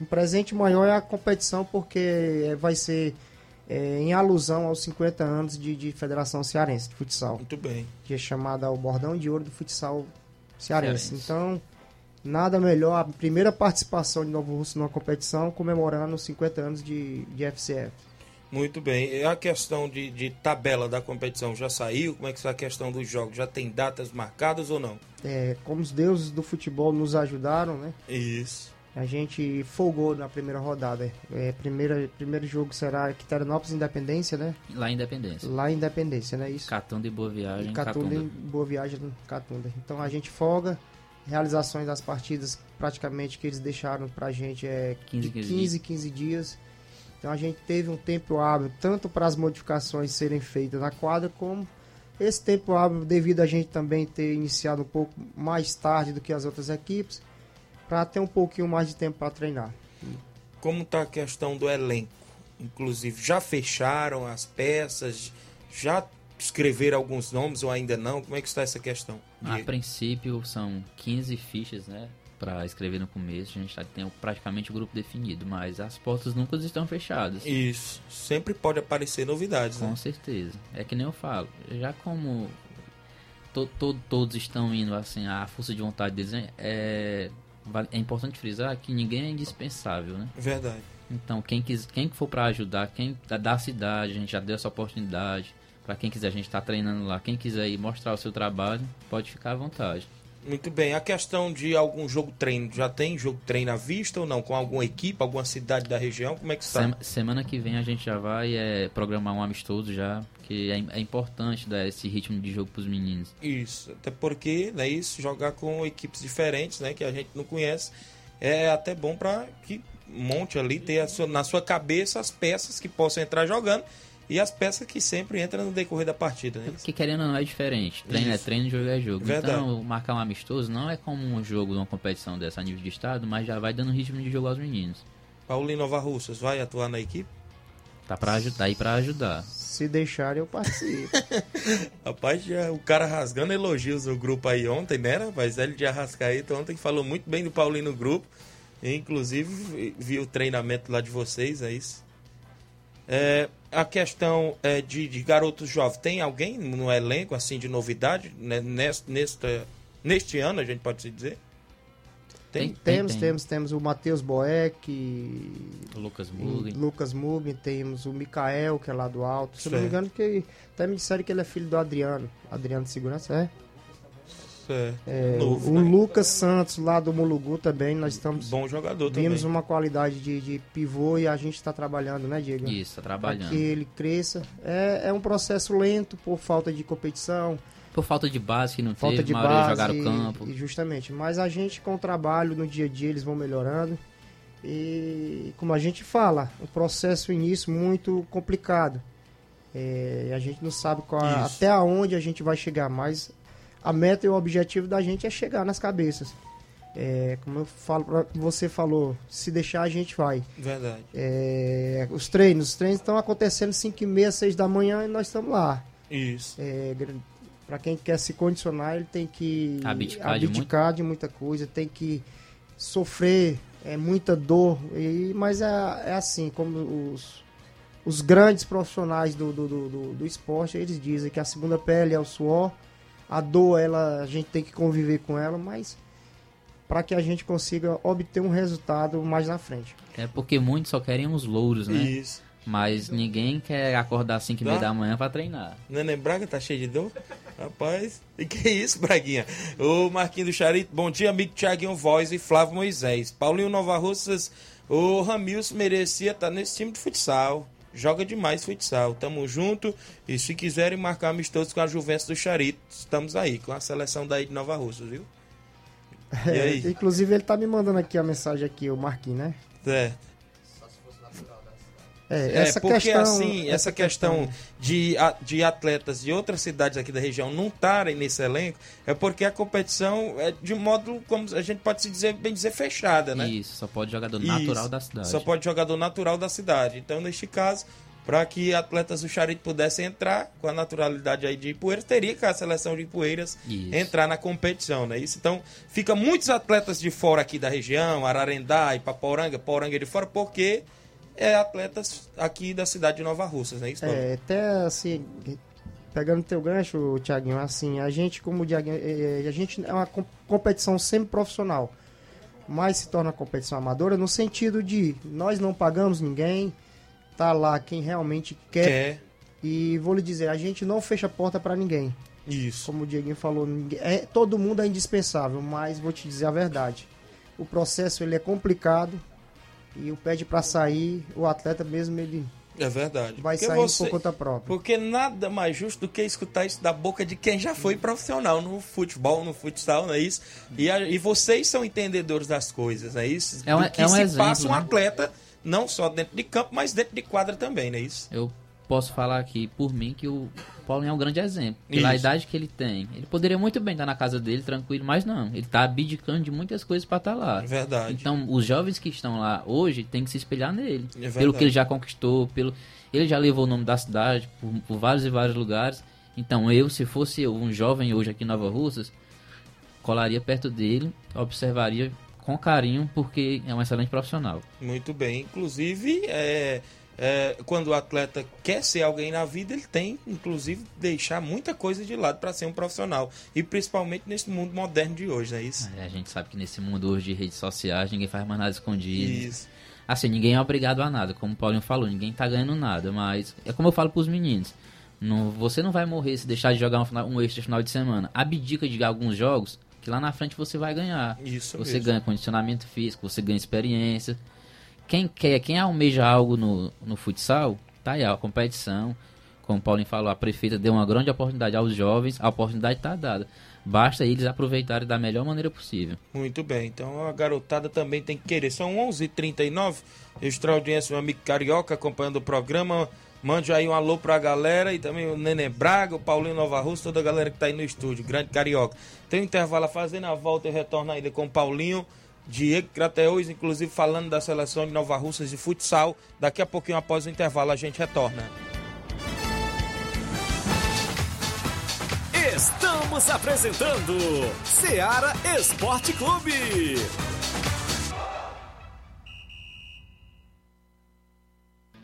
um presente maior é a competição, porque é, vai ser é, em alusão aos 50 anos de, de Federação Cearense de Futsal Muito bem. que é chamada o Bordão de Ouro do Futsal Cearense. Cearense. Então, nada melhor, a primeira participação de Novo Russo numa competição comemorando os 50 anos de, de FCF. Muito bem. E a questão de, de tabela da competição já saiu? Como é que está a questão dos jogos? Já tem datas marcadas ou não? É, como os deuses do futebol nos ajudaram, né? Isso. A gente folgou na primeira rodada. É, primeira, primeiro jogo será Quiteranópolis Independência, né? Lá em Independência. Lá em Independência, né? Isso. Catunda e Boa Viagem. E Catunda, Catunda. em Boa Viagem no Catunda. Então a gente folga. Realizações das partidas praticamente que eles deixaram pra gente é 15, de 15 15, 15 dias. Então a gente teve um tempo hábil tanto para as modificações serem feitas na quadra, como esse tempo hábil devido a gente também ter iniciado um pouco mais tarde do que as outras equipes, para ter um pouquinho mais de tempo para treinar. Como está a questão do elenco? Inclusive, já fecharam as peças? Já escreveram alguns nomes ou ainda não? Como é que está essa questão? A princípio são 15 fichas, né? Pra escrever no começo. A gente já tem praticamente o grupo definido, mas as portas nunca estão fechadas. Isso. Sempre pode aparecer novidades, Com né? certeza. É que nem eu falo. Já como to, to- todos estão indo assim, a força de vontade deles é, é, é importante frisar que ninguém é indispensável, né? Verdade. Então, quem, quis, quem que for pra ajudar, quem da, da cidade, a gente já deu essa oportunidade. Pra quem quiser, a gente tá treinando lá. Quem quiser ir mostrar o seu trabalho, pode ficar à vontade. Muito bem. A questão de algum jogo treino, já tem jogo treino à vista ou não? Com alguma equipe, alguma cidade da região? Como é que está? Sema- semana que vem a gente já vai é, programar um amistoso já, que é, é importante dar esse ritmo de jogo pros meninos. Isso, até porque, né, isso, jogar com equipes diferentes, né, que a gente não conhece, é até bom para que monte ali, ter sua- na sua cabeça as peças que possam entrar jogando e as peças que sempre entram no decorrer da partida, né? Porque querendo ou não é diferente. Treino é Isso. treino, jogo é jogo. Verdade. Então, marcar um amistoso não é como um jogo de uma competição dessa a nível de estado, mas já vai dando ritmo de jogo aos meninos. Paulinho Nova Russas vai atuar na equipe? Tá, pra, aju- tá aí pra ajudar. Se deixar, eu participo. [laughs] Rapaz, já, o cara rasgando elogios no grupo aí ontem, né, rapaz? Ele de Arrascaeta ontem falou muito bem do Paulinho no grupo. Inclusive, vi o treinamento lá de vocês, é isso. É, a questão é, de, de garotos jovens, tem alguém no elenco, assim, de novidade, né, nesta, nesta, neste ano, a gente pode se dizer? Tem? Tem. temos, temos, temos o Matheus Boeck, Lucas o Mugli. Lucas Mugni, temos o Mikael, que é lá do alto. Se eu não me Certo. engano, que até me disseram que ele é filho do Adriano. Adriano de Segurança, é? É, É, novo, o né? Lucas Santos, lá do Mulugu também, nós estamos. Bom jogador Vimos também. uma qualidade de, de pivô e a gente está trabalhando, né, Diego? Isso, tá Para trabalhando. que ele cresça. É, é um processo lento por falta de competição, Por falta de base que não falta teve, de base. jogaram campo. E justamente. Mas a gente, com o trabalho no dia a dia, eles vão melhorando. E como a gente fala, o processo início muito complicado. É, a gente não sabe qual, até onde a gente vai chegar, mas a meta e o objetivo da gente é chegar nas cabeças. É, como eu falo, pra- você falou, se deixar a gente vai. Verdade. É, os treinos, os treinos estão acontecendo 5 e meia, 6 da manhã e nós estamos lá. Isso. É, para quem quer se condicionar, ele tem que Abdicar de abdicar de, muita coisa, tem que sofrer é, muita dor. E, mas é, é assim, como os, os grandes profissionais do, do, do, do- do esporte, eles dizem que a segunda pele é o suor, a dor ela, a gente tem que conviver com ela, mas para que a gente consiga obter um resultado mais na frente. É porque muitos só querem os louros, né? Isso. Mas ninguém quer acordar às 5 e meia Tá. da manhã pra treinar. Neném Braga tá cheio de dor? Rapaz, e que isso, Braguinha? O Marquinho do Charito, bom dia, amigo Thiaguinho Voz e Flávio Moisés. Paulinho Nova Russas, o Ramilson merecia estar nesse time de futsal. Joga demais futsal. Tamo junto. E se quiserem marcar amistoso com a Juventus do Charito, estamos aí, com a seleção daí de Nova Russas, viu? Aí? Inclusive ele tá me mandando aqui a mensagem aqui, o Marquinhos, né? Certo. É, É, essa porque questão, assim, essa questão de, a- de atletas de outras cidades aqui da região não estarem nesse elenco, é porque a competição é de um modo, como a gente pode se dizer, bem dizer, fechada, né? Isso, só pode jogador natural Isso. da cidade. Só pode jogador natural da cidade. Então, neste caso, para que atletas do Charito pudessem entrar com a naturalidade aí de Ipueiras, teria que a seleção de Ipueiras Isso. entrar na competição, né? Isso, então, fica muitos atletas de fora aqui da região, Ararendá, Ipaporanga, Poranga de fora, porque é atletas aqui da cidade de Nova Russas, né? Isso? É, até assim, pegando teu gancho, Tiaguinho, assim, a gente, como o Tiaguinho, é, é, a gente é uma com- competição semi-profissional, mas se torna competição amadora no sentido de nós não pagamos ninguém, tá lá quem realmente quer. Quer. E vou lhe dizer, a gente não fecha a porta para ninguém. Isso. Como o Dieguinho falou, ninguém- é, todo mundo é indispensável, mas vou te dizer a verdade. O processo ele é complicado e o pede para sair, o atleta mesmo ele É verdade. vai Porque sair você- por conta própria. Porque nada mais justo do que escutar isso da boca de quem já foi profissional no futebol, no futsal, não é isso? E, a- e vocês são entendedores das coisas, não é isso? É um- do que é um se exemplo, passa um né? atleta, não só dentro de campo, mas dentro de quadra também, não é isso? Eu posso falar aqui por mim que o Paulinho é um grande exemplo. Pela Isso. idade que ele tem. Ele poderia muito bem estar na casa dele tranquilo, mas não. Ele está abdicando de muitas coisas para estar lá. É verdade. Então, os jovens que estão lá hoje têm que se espelhar nele. É verdade. pelo que ele já conquistou, pelo ele já levou o nome da cidade por, por vários e vários lugares. Então, eu, se fosse eu, um jovem hoje aqui em Nova Russas, colaria perto dele, observaria com carinho, porque é um excelente profissional. Muito bem. Inclusive, é, é, quando o atleta quer ser alguém na vida, ele tem, inclusive, deixar muita coisa de lado para ser um profissional. E principalmente nesse mundo moderno de hoje, não é isso? É, A gente sabe que nesse mundo hoje de redes sociais, ninguém faz mais nada escondido. Isso. Assim, ninguém é obrigado a nada, como o Paulinho falou, ninguém tá ganhando nada, mas é como eu falo pros meninos. Não, você não vai morrer se deixar de jogar um, final- um extra final de semana. Abdica de alguns jogos que lá na frente você vai ganhar. Isso Você mesmo. ganha condicionamento físico, você ganha experiência. Quem quer, quem almeja algo no, no futsal, tá aí, a competição. Como o Paulinho falou, a prefeita deu uma grande oportunidade aos jovens, a oportunidade está dada. Basta eles aproveitarem da melhor maneira possível. Muito bem, então a garotada também tem que querer. São 11h39, extra audiência, meu amigo Carioca acompanhando o programa. Mande aí um alô pra galera e também o Nenê Braga, o Paulinho Nova Rússia, toda a galera que tá aí no estúdio, grande Carioca. Tem um intervalo a fazer, na volta eu retorno ainda com o Paulinho, Diego Crateus, inclusive falando da seleção de Nova Russas de futsal. Daqui a pouquinho após o intervalo a gente retorna. Estamos apresentando Seara Esporte Clube.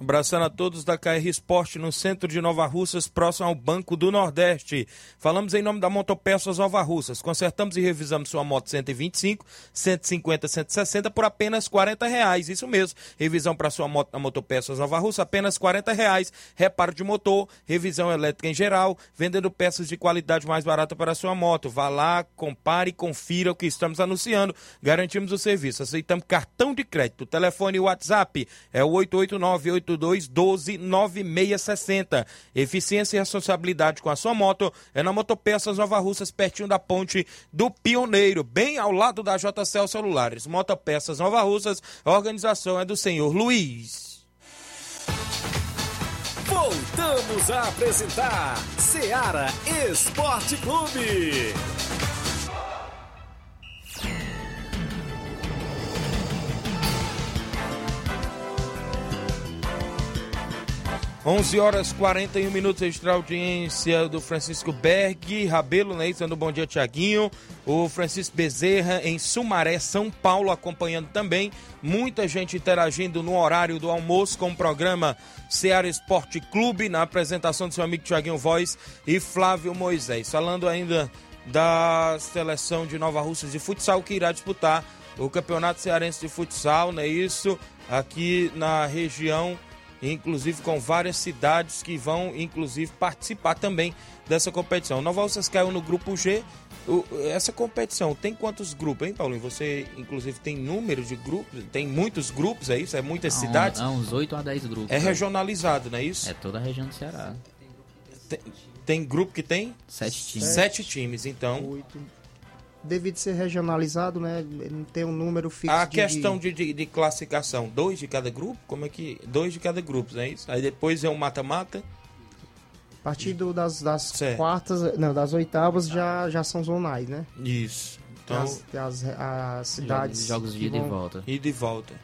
Abraçando a todos da KR Esporte no centro de Nova Russas, próximo ao Banco do Nordeste. Falamos em nome da Motopeças Nova Russas. Consertamos e revisamos sua moto 125, 150, 160 por apenas 40 reais. Isso mesmo. Revisão para sua moto na Motopeças Nova Russa, apenas 40 reais. Reparo de motor, revisão elétrica em geral, vendendo peças de qualidade mais barata para sua moto. Vá lá, compare e confira o que estamos anunciando. Garantimos o serviço. Aceitamos cartão de crédito. Telefone e WhatsApp é o 889 82129660. Eficiência e responsabilidade com a sua moto é na Motopeças Nova Russas, pertinho da ponte do Pioneiro, bem ao lado da JCL Celulares. Motopeças Nova Russas, a organização é do senhor Luiz. Voltamos a apresentar Seara Esporte Clube. 11 horas 41 minutos, extra audiência do Francisco Berg, Rabelo, né? Dando bom dia, Tiaguinho. O Francisco Bezerra, em Sumaré, São Paulo, acompanhando também. Muita gente interagindo no horário do almoço com o programa Ceará Esporte Clube, na apresentação do seu amigo Tiaguinho Voz e Flávio Moisés. Falando ainda da seleção de Nova Russas de futsal que irá disputar o Campeonato Cearense de Futsal, não é isso? Aqui na região, inclusive com várias cidades que vão, inclusive, participar também dessa competição. Nova Russas caiu no grupo G. O- essa competição tem quantos grupos, hein, Paulinho? Você, inclusive, tem número de grupos? Tem muitos grupos, é isso? É muitas Há um- cidades? Há uns 8 a 10 grupos. É regionalizado, não é isso? É toda a região do Ceará. Tem, tem grupo que tem? Sete times. Sete times, então. Oito. Devido ser regionalizado, né? Não tem um número fixo. A de- questão de, de, de classificação, dois de cada grupo? Como é que. Dois de cada grupo, não é isso? Aí depois é um mata-mata. A partir do- das, das Certo. quartas, não, das oitavas já, já são zonais, né? Isso. Então, as, as, as cidades. Jogos de ida e vão- volta. ida e volta.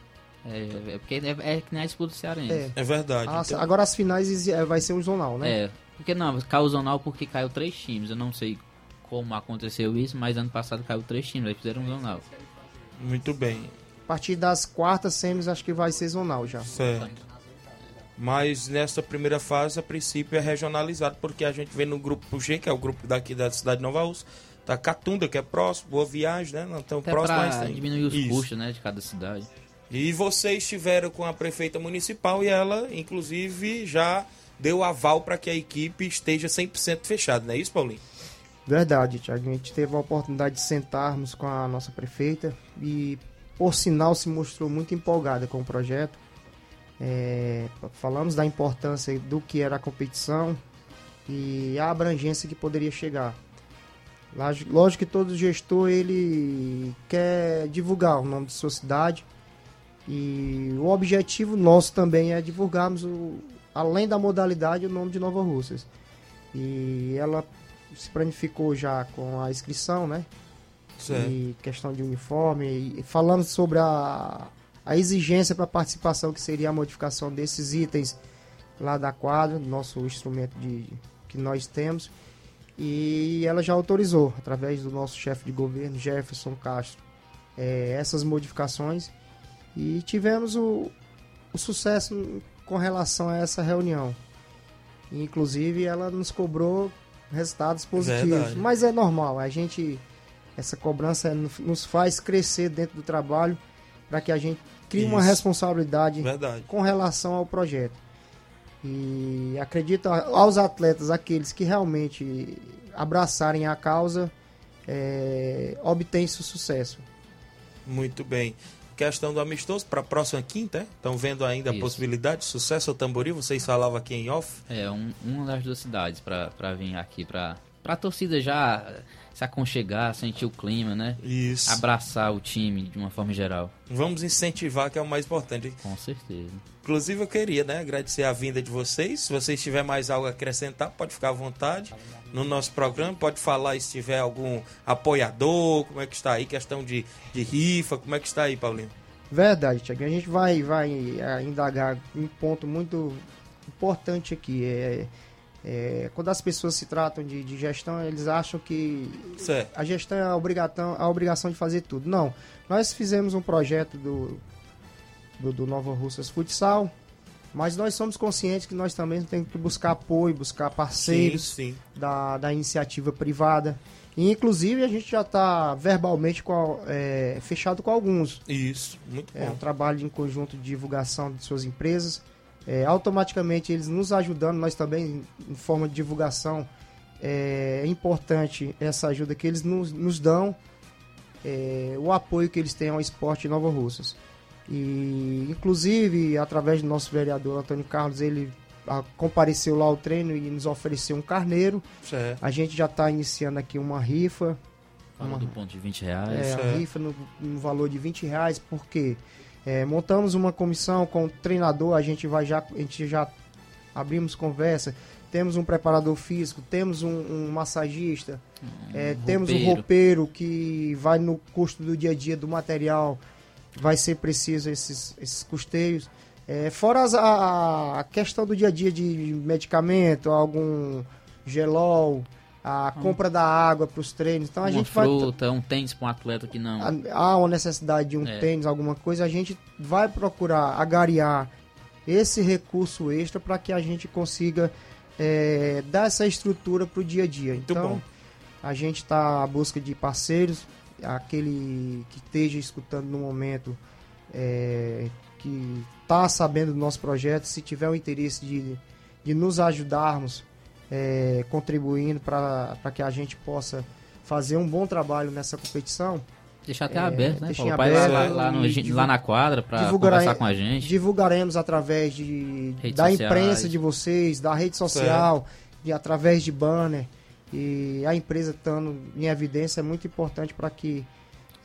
É, é porque é, é que nem a disputa cearense. É. É verdade. As- então- Agora as finais é, vai ser um zonal, né? É, porque não, caiu o zonal porque caiu três times. Eu não sei como aconteceu isso, mas ano passado caiu três times, aí fizeram um zonal. Muito bem. A partir das quartas semis acho que vai ser zonal já. Certo. Mas nessa primeira fase, a princípio, é regionalizado, porque a gente vê no grupo G, que é o grupo daqui da cidade de Nova Rússia, tá Catunda, que é próximo, Boa Viagem, né? Não tão Até próximo, mas tem. diminuir os Isso. custos, né, de cada cidade. E vocês estiveram com a prefeita municipal e ela, inclusive, já deu aval para que a equipe esteja 100% fechada, não é isso, Paulinho? Verdade. A gente teve a oportunidade de sentarmos com a nossa prefeita e, por sinal, se mostrou muito empolgada com o projeto. É, falamos da importância do que era a competição e a abrangência que poderia chegar. Lógico que todo gestor ele quer divulgar o nome de sua cidade e o objetivo nosso também é divulgarmos, o, além da modalidade, o nome de Nova Russas. E ela se planificou já com a inscrição, né? Certo. E questão de uniforme. E falamos sobre a, a exigência para participação, que seria a modificação desses itens lá da quadra, nosso instrumento de, que nós temos. E ela já autorizou, através do nosso chefe de governo, Jefferson Castro, eh, essas modificações. E tivemos o, o sucesso com relação a essa reunião. Inclusive, ela nos cobrou resultados positivos. Verdade. Mas é normal, a gente. Essa cobrança nos faz crescer dentro do trabalho para que a gente crie uma Isso. responsabilidade Verdade. com relação ao projeto. E acredito aos atletas, aqueles que realmente abraçarem a causa, é, obtém seu sucesso. Muito bem. Questão do amistoso para a próxima quinta, é? Estão vendo ainda a Isso. possibilidade? Sucesso ao Tamboril, vocês falavam aqui em off. É, um, uma das duas cidades pra vir aqui, pra, pra torcida já se aconchegar, sentir o clima, né? Isso. Abraçar o time de uma forma geral. Vamos incentivar, que é o mais importante. Com certeza. Inclusive, eu queria né, agradecer a vinda de vocês. Se vocês tiver mais algo a acrescentar, pode ficar à vontade no nosso programa. Pode falar se tiver algum apoiador, como é que está aí, questão de, de rifa, como é que está aí, Paulinho? Verdade, Tiago. A gente vai, vai é, indagar um ponto muito importante aqui. É, é, quando as pessoas se tratam de, de gestão, eles acham que Certo. a gestão é a obrigação, a obrigação de fazer tudo. Não. Nós fizemos um projeto do, do, do Nova Russas Futsal, mas nós somos conscientes que nós também temos que buscar apoio, buscar parceiros Sim, sim. Da, da iniciativa privada. E, inclusive, a gente já está verbalmente com, é, fechado com alguns. Isso, muito É um bom. trabalho em conjunto de divulgação de suas empresas. É, automaticamente eles nos ajudando, nós também, em forma de divulgação, é, é importante essa ajuda que eles nos, nos dão, é, o apoio que eles têm ao esporte em Nova Russas. E, inclusive, através do nosso vereador Antônio Carlos, ele ah, compareceu lá ao treino e nos ofereceu um carneiro. Certo. A gente já está iniciando aqui uma rifa. Uma- do ponto de 20 reais. é, a rifa no, no valor de 20 reais, porque é, montamos uma comissão com o treinador, a gente vai já, a gente já abrimos conversa, temos um preparador físico, temos um, um massagista, é, temos um roupeiro. roupeiro que vai no custo do dia a dia do material, vai ser preciso esses, esses custeios. É, fora as- a, a questão do dia a dia de medicamento, algum gelol, a compra da água para os treinos. Então a uma gente vai fruta, um tênis para um atleta que não. há uma necessidade de um É. tênis, alguma coisa, a gente vai procurar agariar esse recurso extra para que a gente consiga é, dar essa estrutura para o dia a dia. então, bom. a gente está à busca de parceiros. aquele que esteja escutando no momento, é, que está sabendo do nosso projeto, se tiver o interesse de, de nos ajudarmos, é, contribuindo para que a gente possa fazer um bom trabalho nessa competição. Deixar até É, aberto, né? deixar Paulo? Pai aberto lá, lá, no- e lá na quadra para conversar com a gente. Divulgaremos através de, Redes da sociais. imprensa de vocês, da rede social, de, através de banner. E a empresa estando em evidência é muito importante para que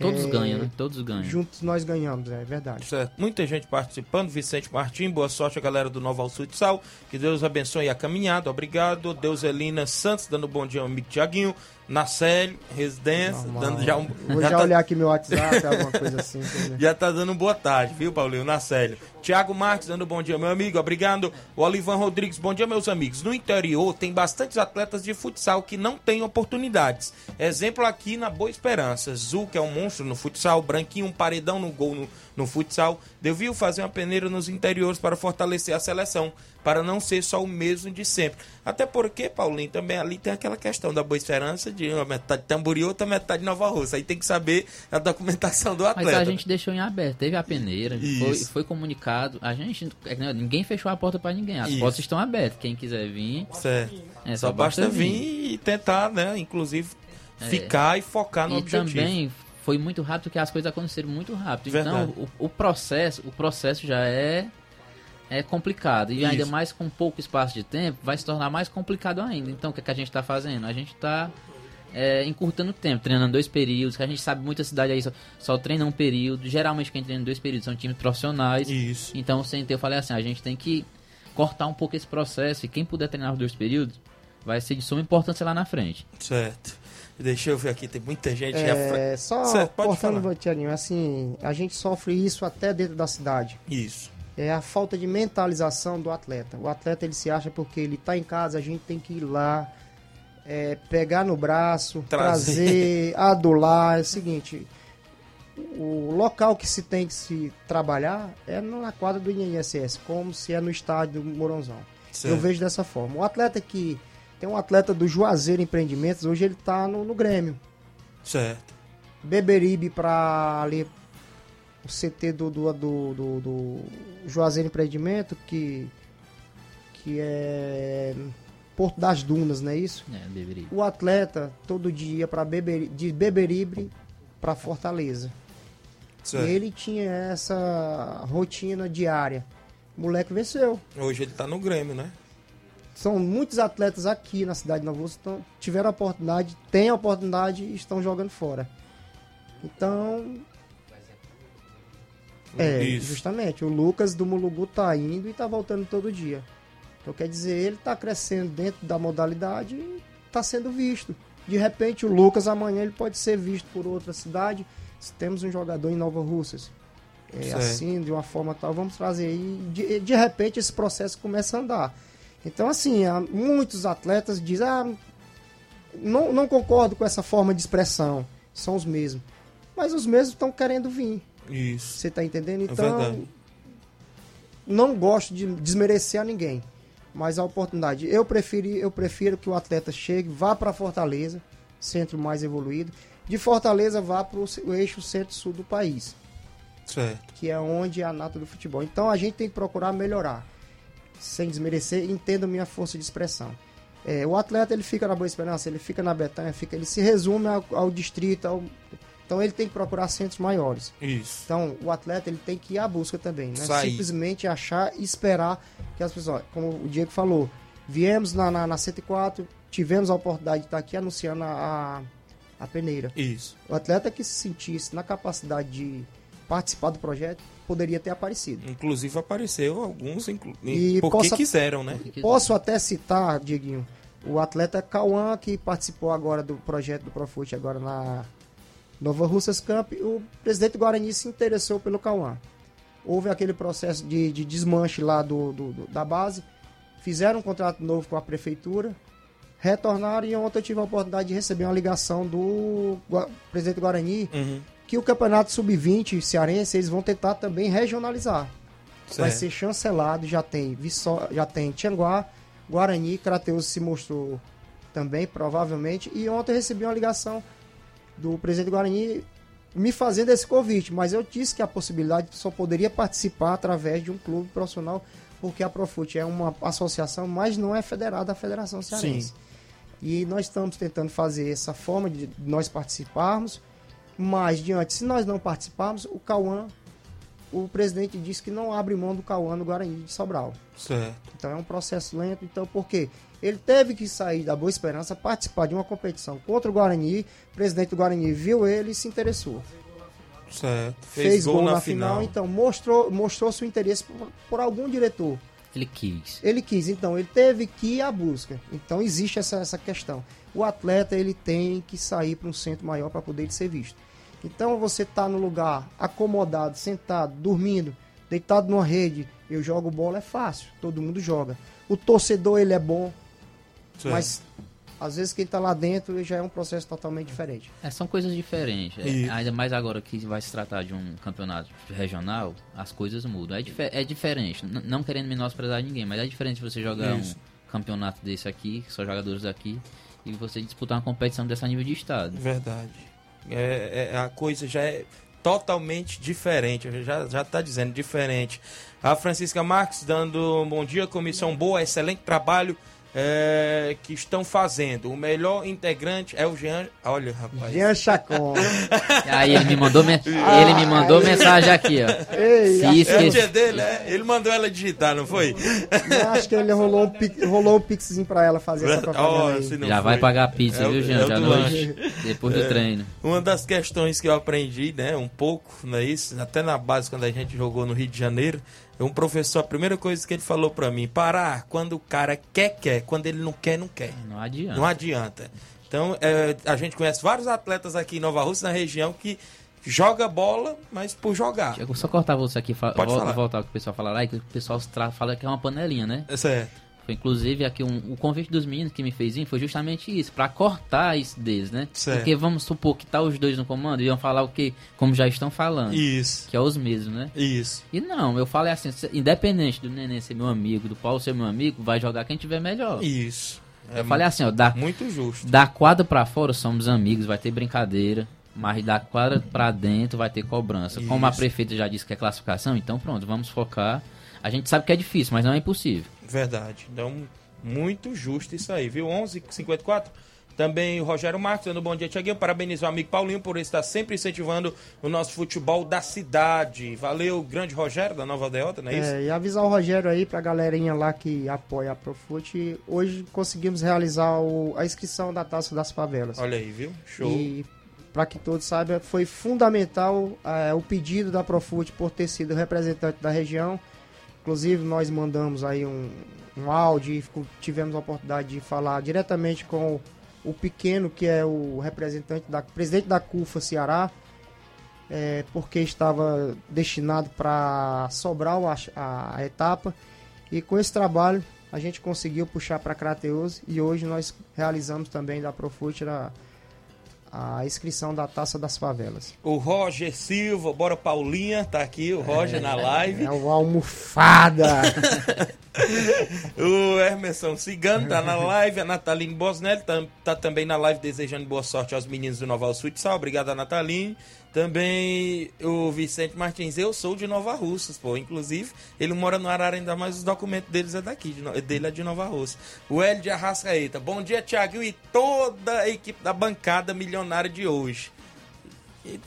Todos é, ganham, né? Todos ganham. Juntos nós ganhamos, é verdade. Certo. Muita gente participando. Vicente Martim, boa sorte a galera do Nova Futsal. Que Deus abençoe a caminhada. Obrigado. Deuselina Santos, dando bom dia ao amigo Tiaguinho. Nacélio, residência, Normal. dando já um. Vou já, tá- olhar aqui meu WhatsApp, alguma coisa assim. [laughs] Já tá dando boa tarde, viu, Paulinho? Na sério. Tiago Marques dando bom dia, meu amigo. Obrigado. O Olivan Rodrigues, bom dia, meus amigos. No interior tem bastantes atletas de futsal que não têm oportunidades. Exemplo aqui na Boa Esperança. Zu, que é um monstro no futsal, Branquinho, um paredão no gol no, no futsal. Deviam fazer uma peneira nos interiores para fortalecer a seleção, para não ser só o mesmo de sempre. Até porque, Paulinho, também ali tem aquela questão da Boa Esperança de uma metade Tambori, outra metade Nova Russa. Aí tem que saber a documentação do atleta. Mas a gente deixou em aberto, teve a peneira, foi, foi comunicado. A gente, é que não- ninguém fechou a porta pra ninguém. As Isso. portas estão abertas. Quem quiser vir, Certo. é, Só basta vir e tentar, né? Inclusive, É. ficar e focar no e objetivo. também foi muito rápido porque as coisas aconteceram muito rápido. Verdade. Então, o, o processo, o processo já é é complicado e ainda Isso. mais com pouco espaço de tempo, vai se tornar mais complicado ainda. Então, o que, é que a gente está fazendo? A gente está encurtando o tempo, treinando dois períodos, que a gente sabe muita cidade aí só, só treina um período. Geralmente quem treina dois períodos são times profissionais. Isso. Então, sem ter, eu falei assim, a gente tem que cortar um pouco esse processo e quem puder treinar os dois períodos vai ser de suma importância lá na frente. Certo. Deixa eu ver aqui, tem muita gente. É, só Certo, pode cortando, assim, a gente sofre isso até dentro da cidade. Isso. É a falta de mentalização do atleta. O atleta ele se acha porque ele está em casa, a gente tem que ir lá, é, pegar no braço, Trazer. trazer, adular. É o seguinte, o local que se tem que se trabalhar é na quadra do INSS, como se é no estádio do Moronzão. Certo. Eu vejo dessa forma. O atleta que tem um atleta do Juazeiro Empreendimentos, hoje ele está no, no Grêmio. Certo. Beberibe para ali o CT do, do, do, do, do Juazeiro Empreendimento, que, que é Porto das Dunas, não é isso? É, deveria. O atleta todo dia para Beberi, de Beberibe para Fortaleza. Certo. E ele tinha essa rotina diária. O moleque venceu. Hoje ele tá no Grêmio, né? São muitos atletas aqui na cidade de Nova Rússia que tiveram a oportunidade, têm a oportunidade e estão jogando fora. Então, é, Isso. justamente. O Lucas do Mulugu tá indo e tá voltando todo dia. Então quer dizer, ele tá crescendo dentro da modalidade e tá sendo visto. De repente o Lucas amanhã ele pode ser visto por outra cidade. Se temos um jogador em Nova Russas. É, assim, de uma forma tal, vamos trazer aí. De, de repente esse processo começa a andar. Então, assim, há muitos atletas dizem, ah, não, não concordo com essa forma de expressão. São os mesmos. Mas os mesmos estão querendo vir. Isso. Você tá entendendo? É Então, verdade. não gosto de desmerecer a ninguém. Mas a oportunidade. Eu prefiro, eu prefiro que o atleta chegue, vá para Fortaleza, centro mais evoluído. De Fortaleza, vá para o eixo centro-sul do país, Certo. que é onde é a nata do futebol. Então a gente tem que procurar melhorar. Sem desmerecer, entenda minha força de expressão. É, o atleta ele fica na Boa Esperança, ele fica na Betânia, fica, ele se resume ao, ao distrito, ao- então ele tem que procurar centros maiores. Isso. Então, o atleta ele tem que ir à busca também, né? Sair. Simplesmente achar e esperar que as pessoas, como o Diego falou, viemos na, na, na 104, tivemos a oportunidade de estar aqui anunciando a, a, a peneira. Isso. O atleta que se sentisse na capacidade de participar do projeto poderia ter aparecido. Inclusive apareceu alguns, inclu... E porque possa- quiseram, né? Posso até citar, Dieguinho, o atleta Cauã, que participou agora do projeto do Profute, agora na Nova Russas Camp. O presidente Guarani se interessou pelo Cauã. Houve aquele processo de, de desmanche lá do, do- do- da base. Fizeram um contrato novo com a prefeitura. Retornaram e ontem eu tive a oportunidade de receber uma ligação do Gua- presidente Guarani Uhum. que o campeonato sub-20 cearense eles vão tentar também regionalizar. Vai Certo. ser chancelado, já tem Viçó, já tem Tianguá, Guarani, Crateus se mostrou também, provavelmente. E ontem eu recebi uma ligação do presidente do Guarani me fazendo esse convite, mas eu disse que a possibilidade só poderia participar através de um clube profissional, porque a Profute é uma associação, mas não é federada à Federação Cearense. Sim. E nós estamos tentando fazer essa forma de nós participarmos, mas diante, se nós não participarmos, o Cauã, o presidente disse que não abre mão do Cauã no Guarani de Sobral. Certo. Então é um processo lento. Então, por quê? Ele teve que sair da Boa Esperança, participar de uma competição contra o Guarani. O presidente do Guarani viu ele e se interessou. Certo. Fez, gol, na, final. então mostrou, mostrou seu interesse por, por algum diretor. Ele quis. Ele quis, então ele teve que ir à busca. Então existe essa, essa questão. O atleta ele tem que sair para um centro maior para poder ser visto. Então você tá no lugar acomodado, sentado, dormindo, deitado numa rede, eu jogo bola é fácil, todo mundo joga. O torcedor ele é bom, Certo. mas às vezes quem tá lá dentro já é um processo totalmente diferente. É, são coisas diferentes. É, ainda mais agora que vai se tratar de um campeonato regional, as coisas mudam. É, dife- é diferente. N- não querendo menosprezar ninguém, mas é diferente você jogar Isso. um campeonato desse aqui, só jogadores daqui, e você disputar uma competição dessa nível de estado. Verdade. É, é- a coisa já é totalmente diferente. Já, já tá dizendo, diferente. A Francisca Marques dando um bom dia, comissão boa, excelente trabalho é, que estão fazendo. O melhor integrante é o Jean. Olha, rapaz. Jean Chacon. [laughs] Aí ele me mandou, me- ele me mandou mensagem aqui, ó. Ei, Se É o esquece- dia dele, é? Ele mandou ela digitar, não foi? eu acho que ele rolou um, pix, rolou um pixzinho pra ela fazer essa propaganda Oh, aí. Já vai foi. pagar a pizza, É viu, Jean? é Já noite, depois do É. treino. Uma das questões que eu aprendi, né, um pouco, não é isso? Até na base, quando a gente jogou no Rio de Janeiro, um professor, a primeira coisa que ele falou pra mim, parar quando o cara quer, quer, quando ele não quer, não quer. Não adianta. Não adianta. Então, é, a gente conhece vários atletas aqui em Nova Rússia, na região, que joga bola, mas por jogar. Vou só cortar você aqui, Pode vol- falar. voltar ao que o pessoal fala lá, que o pessoal fala que é uma panelinha, né? É certo. Inclusive, aqui um, o convite dos meninos que me fez foi justamente isso, pra cortar isso deles, né? Certo. Porque vamos supor que tá os dois no comando e iam falar o que, como já estão falando. Isso. Que é os mesmos, né? Isso. E não, eu falo é assim, independente do Neném ser meu amigo, do Paulo ser meu amigo, vai jogar quem tiver melhor. Isso. É eu falei assim, ó, da, Muito justo. da quadra pra fora somos amigos, vai ter brincadeira. Mas da quadra pra dentro vai ter cobrança. Como a Isso. prefeita já disse que é classificação, então pronto, vamos focar. A gente sabe que é difícil, mas não é impossível. Verdade. Então, muito justo isso aí, viu? 11:54. Também o Rogério Marques, dando um bom dia, Tiaguinho. Parabenizo o amigo Paulinho por estar sempre incentivando o nosso futebol da cidade. Valeu, grande Rogério da Nova Deota, não é isso? É, e avisar o Rogério aí pra galerinha lá que apoia a Profute. Hoje conseguimos realizar o- a inscrição da Taça das Favelas. Olha aí, viu? Show. E para que todos saibam, foi fundamental é, o pedido da Profute por ter sido representante da região. Inclusive, nós mandamos aí um, um áudio e tivemos a oportunidade de falar diretamente com o, Pequeno, que é o representante da presidente da CUFA Ceará, é, porque estava destinado para Sobral a, a etapa. E com esse trabalho a gente conseguiu puxar para Crateus e hoje nós realizamos também da Profute a, inscrição da Taça das Favelas. O Roger Silva, bora Paulinha, tá aqui, o Roger na live. É o almofada! [laughs] O Emerson Cigano tá na live, a Nataline Bosnelli tá, tá também na live desejando boa sorte aos meninos do Nova Futsal. Obrigado Nataline. Também o Vicente Martins, eu sou de Nova Russas, pô. Inclusive, ele mora no Ararendá, mas os documentos deles é daqui, de dele é de Nova Russa. O Hélio de Arrascaeta, bom dia, Thiago, e toda a equipe da bancada milionária de hoje.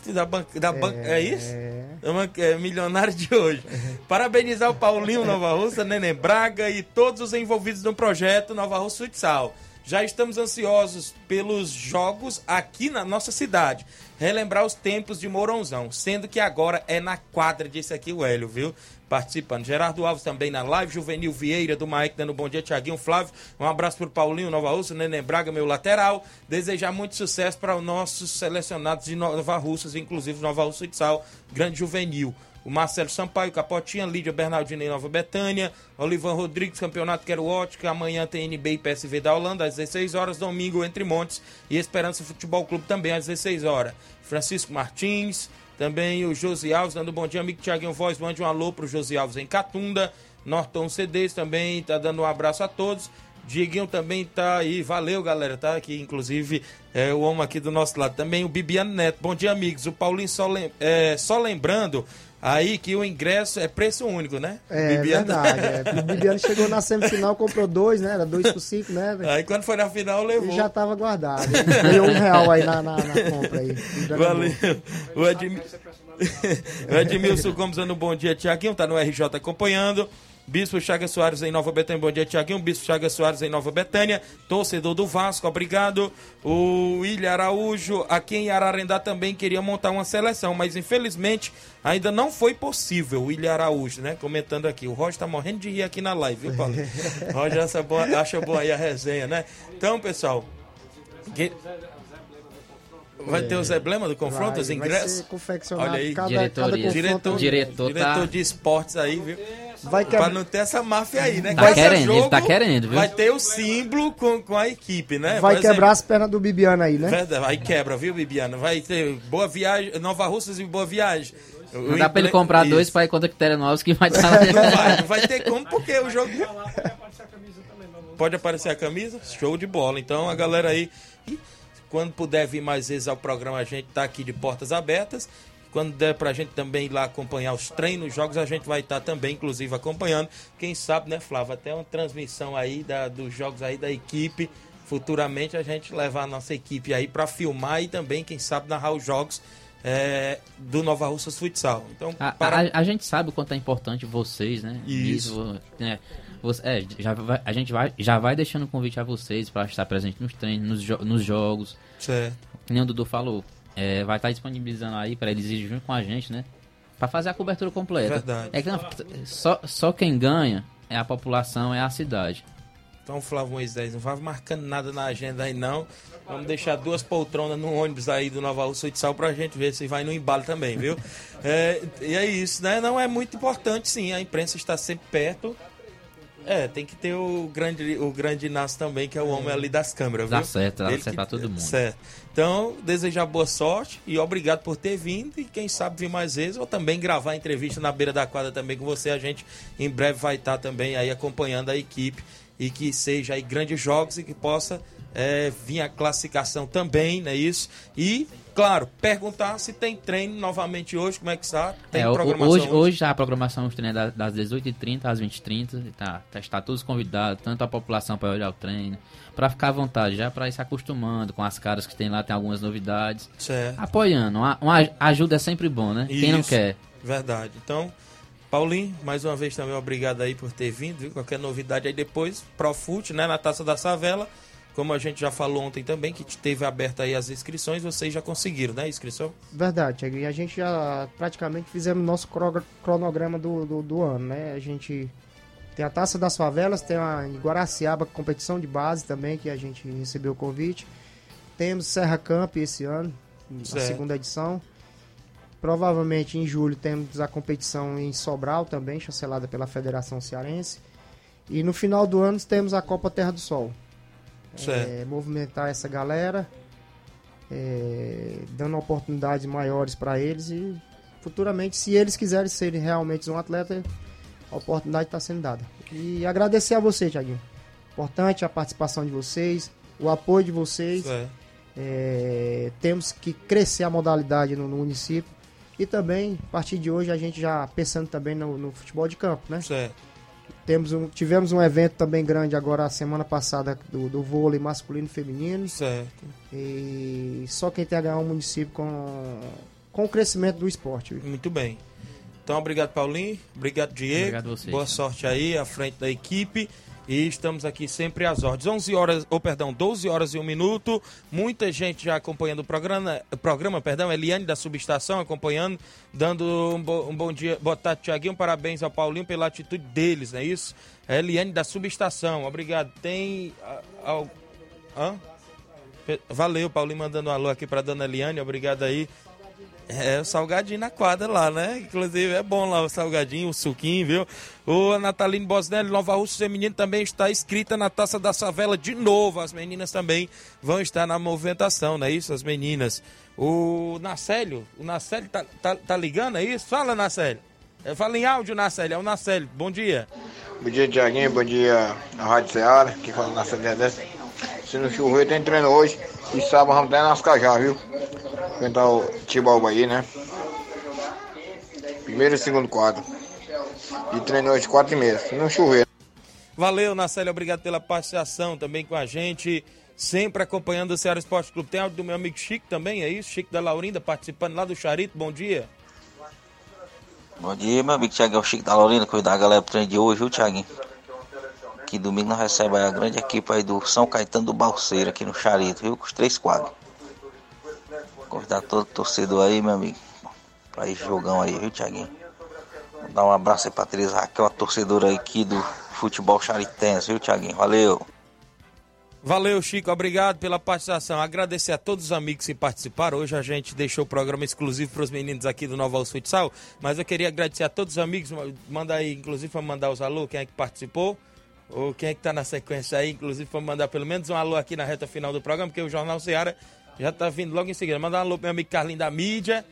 Da ban da ban é isso? É é milionário de hoje. [laughs] Parabenizar o Paulinho Nova Russa, Nenê Braga e todos os envolvidos no projeto Nova Russa Futsal. Já estamos ansiosos pelos jogos aqui na nossa cidade. Relembrar os tempos de Mourãozão, sendo que agora é na quadra, disse aqui o Hélio, viu? Participando. Gerardo Alves também na live. Juvenil Vieira do Mike dando um bom dia. Tiaguinho Flávio. Um abraço pro Paulinho Nova Russa, Nenê Braga, meu lateral. Desejar muito sucesso para os nossos selecionados de Nova Russas, inclusive Nova Russa Futsal, grande juvenil. O Marcelo Sampaio, Capotinha, Lídia Bernardina em Nova Betânia, Olivan Rodrigues, Campeonato Quero Ótica, amanhã tem NB e PSV da Holanda, às 16 horas, domingo Entre Montes e Esperança Futebol Clube também às 16 horas. Francisco Martins, também o Josi Alves, dando um bom dia, amigo Tiaguinho Voz, mande um alô pro Josi Alves em Catunda, Norton CDs também, tá dando um abraço a todos. Dieguinho também tá aí, valeu galera, tá aqui, inclusive é, o homem aqui do nosso lado. Também o Bibiano Neto, bom dia amigos. O Paulinho só, lem é, só lembrando aí que o ingresso é preço único, né? É Bibiano- verdade. É. O Bibiano chegou na semifinal, comprou dois, né? Era dois por cinco, né? velho? Aí quando foi na final levou. E já tava guardado. Ganhou um real aí na, na, na compra aí. Valeu. O, Edmi... [laughs] o Edmilson Gomes dando um bom dia, Tiaguinho, tá no RJ acompanhando. Bispo Chagas Soares em Nova Betânia, bom dia, Tiaguinho. Bispo Chagas Soares em Nova Betânia, torcedor do Vasco, obrigado. O William Araújo, aqui em Ararendá também queria montar uma seleção, mas infelizmente ainda não foi possível. O William Araújo, né? Comentando aqui. O Roger tá morrendo de rir aqui na live, viu, Paulo? [laughs] Roger acha boa, acha boa aí a resenha, né? Então, pessoal. que- Vai ter o Zé Blema do confronto, Vai, os vai ingressos? ser confeccionado Olha aí, cada- diretoria. cada confronto- diretor, Diretor diretor tá- de esportes aí, viu? Vai Pra quebrar- não ter essa máfia aí, né? Tá Vai ser querendo, ele tá querendo, viu? Vai ter o símbolo com, com a equipe, né? Vai Por exemplo, quebrar as pernas do Bibiano aí, né? Verdade, aí quebra, viu, Bibiana? Vai ter boa viagem, Nova Russas e boa viagem. Não dá pra ele comprar dois pra ir contra Quiterianovski que vai [laughs] estar. Não vai, não vai ter como, porque o jogo. Pode aparecer a camisa? Show de bola. Então a galera aí, quando puder vir mais vezes ao programa, a gente tá aqui de portas abertas. Quando der pra gente também ir lá acompanhar os treinos, os jogos, a gente vai estar também, inclusive, acompanhando. Quem sabe, né, Flávio? Até uma transmissão aí da, dos jogos aí da equipe. Futuramente a gente levar a nossa equipe aí pra filmar e também, quem sabe, narrar os jogos é, do Nova Russas Futsal. Então, A, para... a- a gente sabe o quanto é importante vocês, né? Isso. né? Você- é, já vai- a gente vai, já vai deixando o convite a vocês para estar presente nos treinos, nos, jo- nos jogos. Certo. Que nem o Dudu falou. É, vai estar disponibilizando aí para eles irem junto com a gente, né? Para fazer a cobertura completa. Verdade. É que só, só quem ganha é a população, é a cidade. Então, Flávio Moisés, não vai marcando nada na agenda aí, não. Vamos deixar duas poltronas no ônibus aí do Nova Russa de Sal pra gente ver se vai no embalo também, viu? É, e é isso, né? Não é muito importante, sim. A imprensa está sempre perto. É, tem que ter o grande, o grande Inácio também, que é o homem ali das câmeras, Dá viu? certo, dá Ele certo pra todo mundo. Certo. Então, desejar boa sorte e obrigado por ter vindo. E quem sabe vir mais vezes, ou também gravar entrevista na beira da quadra também com você. A gente em breve vai estar também aí acompanhando a equipe e que seja aí grandes jogos e que possa é, vir a classificação também, não é isso? E, claro, perguntar se tem treino novamente hoje, como é que está? Tem É, programação hoje, hoje a programação dos treinos é da- das 18h30 às 20h30. Tá, tá, está todos convidados, tanto a população para olhar o treino, para ficar à vontade, já para ir se acostumando com as caras que tem lá, tem algumas novidades. Certo. Apoiando, uma, uma ajuda é sempre bom, né? Quem não Isso. quer. Verdade. Então, Paulinho, mais uma vez também obrigado aí por ter vindo. Viu? Qualquer novidade aí depois, Profute, né, na Taça da Savela. Como a gente já falou ontem também, que teve aberta aí as inscrições, vocês já conseguiram, né, a inscrição? Verdade. E a gente já praticamente fizemos nosso cro- cronograma do, do, do ano, né? A gente tem a Taça das Favelas, tem a Guaraciaba competição de base também, que a gente recebeu o convite. Temos Serra Camp esse ano, a Certo. segunda edição. Provavelmente em julho temos a competição em Sobral também, chancelada pela Federação Cearense. E no final do ano temos a Copa Terra do Sol. É, movimentar essa galera, é, dando oportunidades maiores para eles e futuramente, se eles quiserem ser realmente um atleta, a oportunidade está sendo dada. E agradecer a você, Tiaguinho. Importante a participação de vocês, o apoio de vocês. É, temos que crescer a modalidade no, no município. E também, a partir de hoje, a gente já pensando também no, no futebol de campo, né? Certo. Temos um, tivemos um evento também grande agora, a semana passada, do, do vôlei masculino e feminino. Certo. E só quem tem a ganhar um município com, com o crescimento do esporte. Muito bem. Então, obrigado, Paulinho. Obrigado, Diego. Obrigado a vocês. Boa sorte aí à frente da equipe. E estamos aqui sempre às ordens. 11 horas, ou perdão, 12 horas e um minuto. Muita gente já acompanhando o programa, programa perdão, Eliane da Subestação acompanhando, dando um, bo- um bom dia. Boa tarde, Tiaguinho. Parabéns ao Paulinho pela atitude deles, não é isso? Eliane da Subestação, obrigado. Tem. al- Hã? Valeu, Paulinho mandando um alô aqui pra dona Eliane, obrigado aí. É, o salgadinho na quadra lá, né? Inclusive é bom lá o salgadinho, o suquinho, viu? O Nataline Bosnelli, Nova Rússia Feminino também está inscrita na Taça da Savela de novo. As meninas também vão estar na movimentação, não é isso? As meninas. O Nacélio, o Nacélio tá, tá, tá ligando, é isso? Fala, Nacélio. É, Fala em áudio, Nacélio. É o Nacélio. Bom dia. Bom dia, Tiaguinho. Bom dia, a Rádio Ceará. Que fala na cidade dessa. Se não chover, tem treino hoje. E sábado vamos ter nas Cajá, viu? Enfrentar o Tibalba aí, né? Primeiro e segundo quadro. E treino hoje, quatro e meia. Se não chover. Valeu, Nacélio. Obrigado pela participação também com a gente. Sempre acompanhando o Ceará Esporte Clube. Tem áudio do meu amigo Chico também, é isso? Chico da Laurinda participando lá do Charito. Bom dia. Bom dia, meu amigo Thiago, é o Chico da Lorena, cuidar da galera pro treino de hoje, viu, Thiaguinho? Que domingo nós recebemos a grande equipe aí do São Caetano do Balseiro aqui no Charito, viu? Com os três quadros. Convidar todo torcedor aí, meu amigo, pra ir jogão aí, viu, Thiaguinho? Dar um abraço aí pra Teresa Raquel, a torcedora aqui do futebol charitense, viu, Thiaguinho? Valeu! Valeu, Chico. Obrigado pela participação. Agradecer a todos os amigos que participaram. Hoje a gente deixou o programa exclusivo para os meninos aqui do Nova Futsal. Mas eu queria agradecer a todos os amigos. Manda aí, inclusive, para mandar os alô, quem é que participou. Ou quem é que tá na sequência aí, inclusive, para mandar pelo menos um alô aqui na reta final do programa, porque o Jornal Seara já tá vindo logo em seguida. Mandar um alô pro meu amigo Carlinho da Mídia.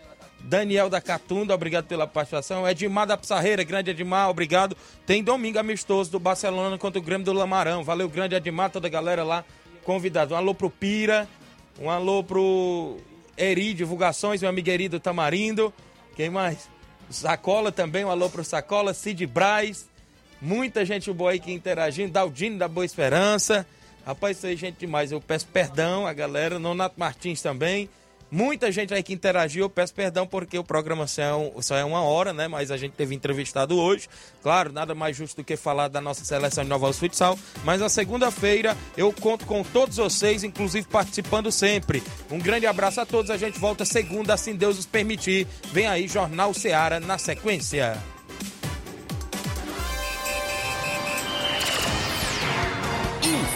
Daniel da Catunda, obrigado pela participação. Edmar da Pissarreira, grande Edmar, obrigado. Tem domingo amistoso do Barcelona contra o Grêmio do Lamarão. Valeu, grande Edmar, toda a galera lá convidado. Um alô pro Pira, um alô pro Eri Divulgações, meu amigo Eri do Tamarindo. Quem mais? Sacola também, um alô pro Sacola, Cid Braz. Muita gente boa aí que interagindo. Daldino da Boa Esperança. Rapaz, isso aí, gente demais. Eu peço perdão a galera. Nonato Martins também. Muita gente aí que interagiu, eu peço perdão porque o programa só é, só é uma hora, né? Mas a gente teve entrevistado hoje. Claro, nada mais justo do que falar da nossa seleção de Nova Alça Futsal. Mas na segunda-feira eu conto com todos vocês, inclusive participando sempre. Um grande abraço a todos. A gente volta segunda, assim Deus nos permitir. Vem aí, Jornal Seara na sequência.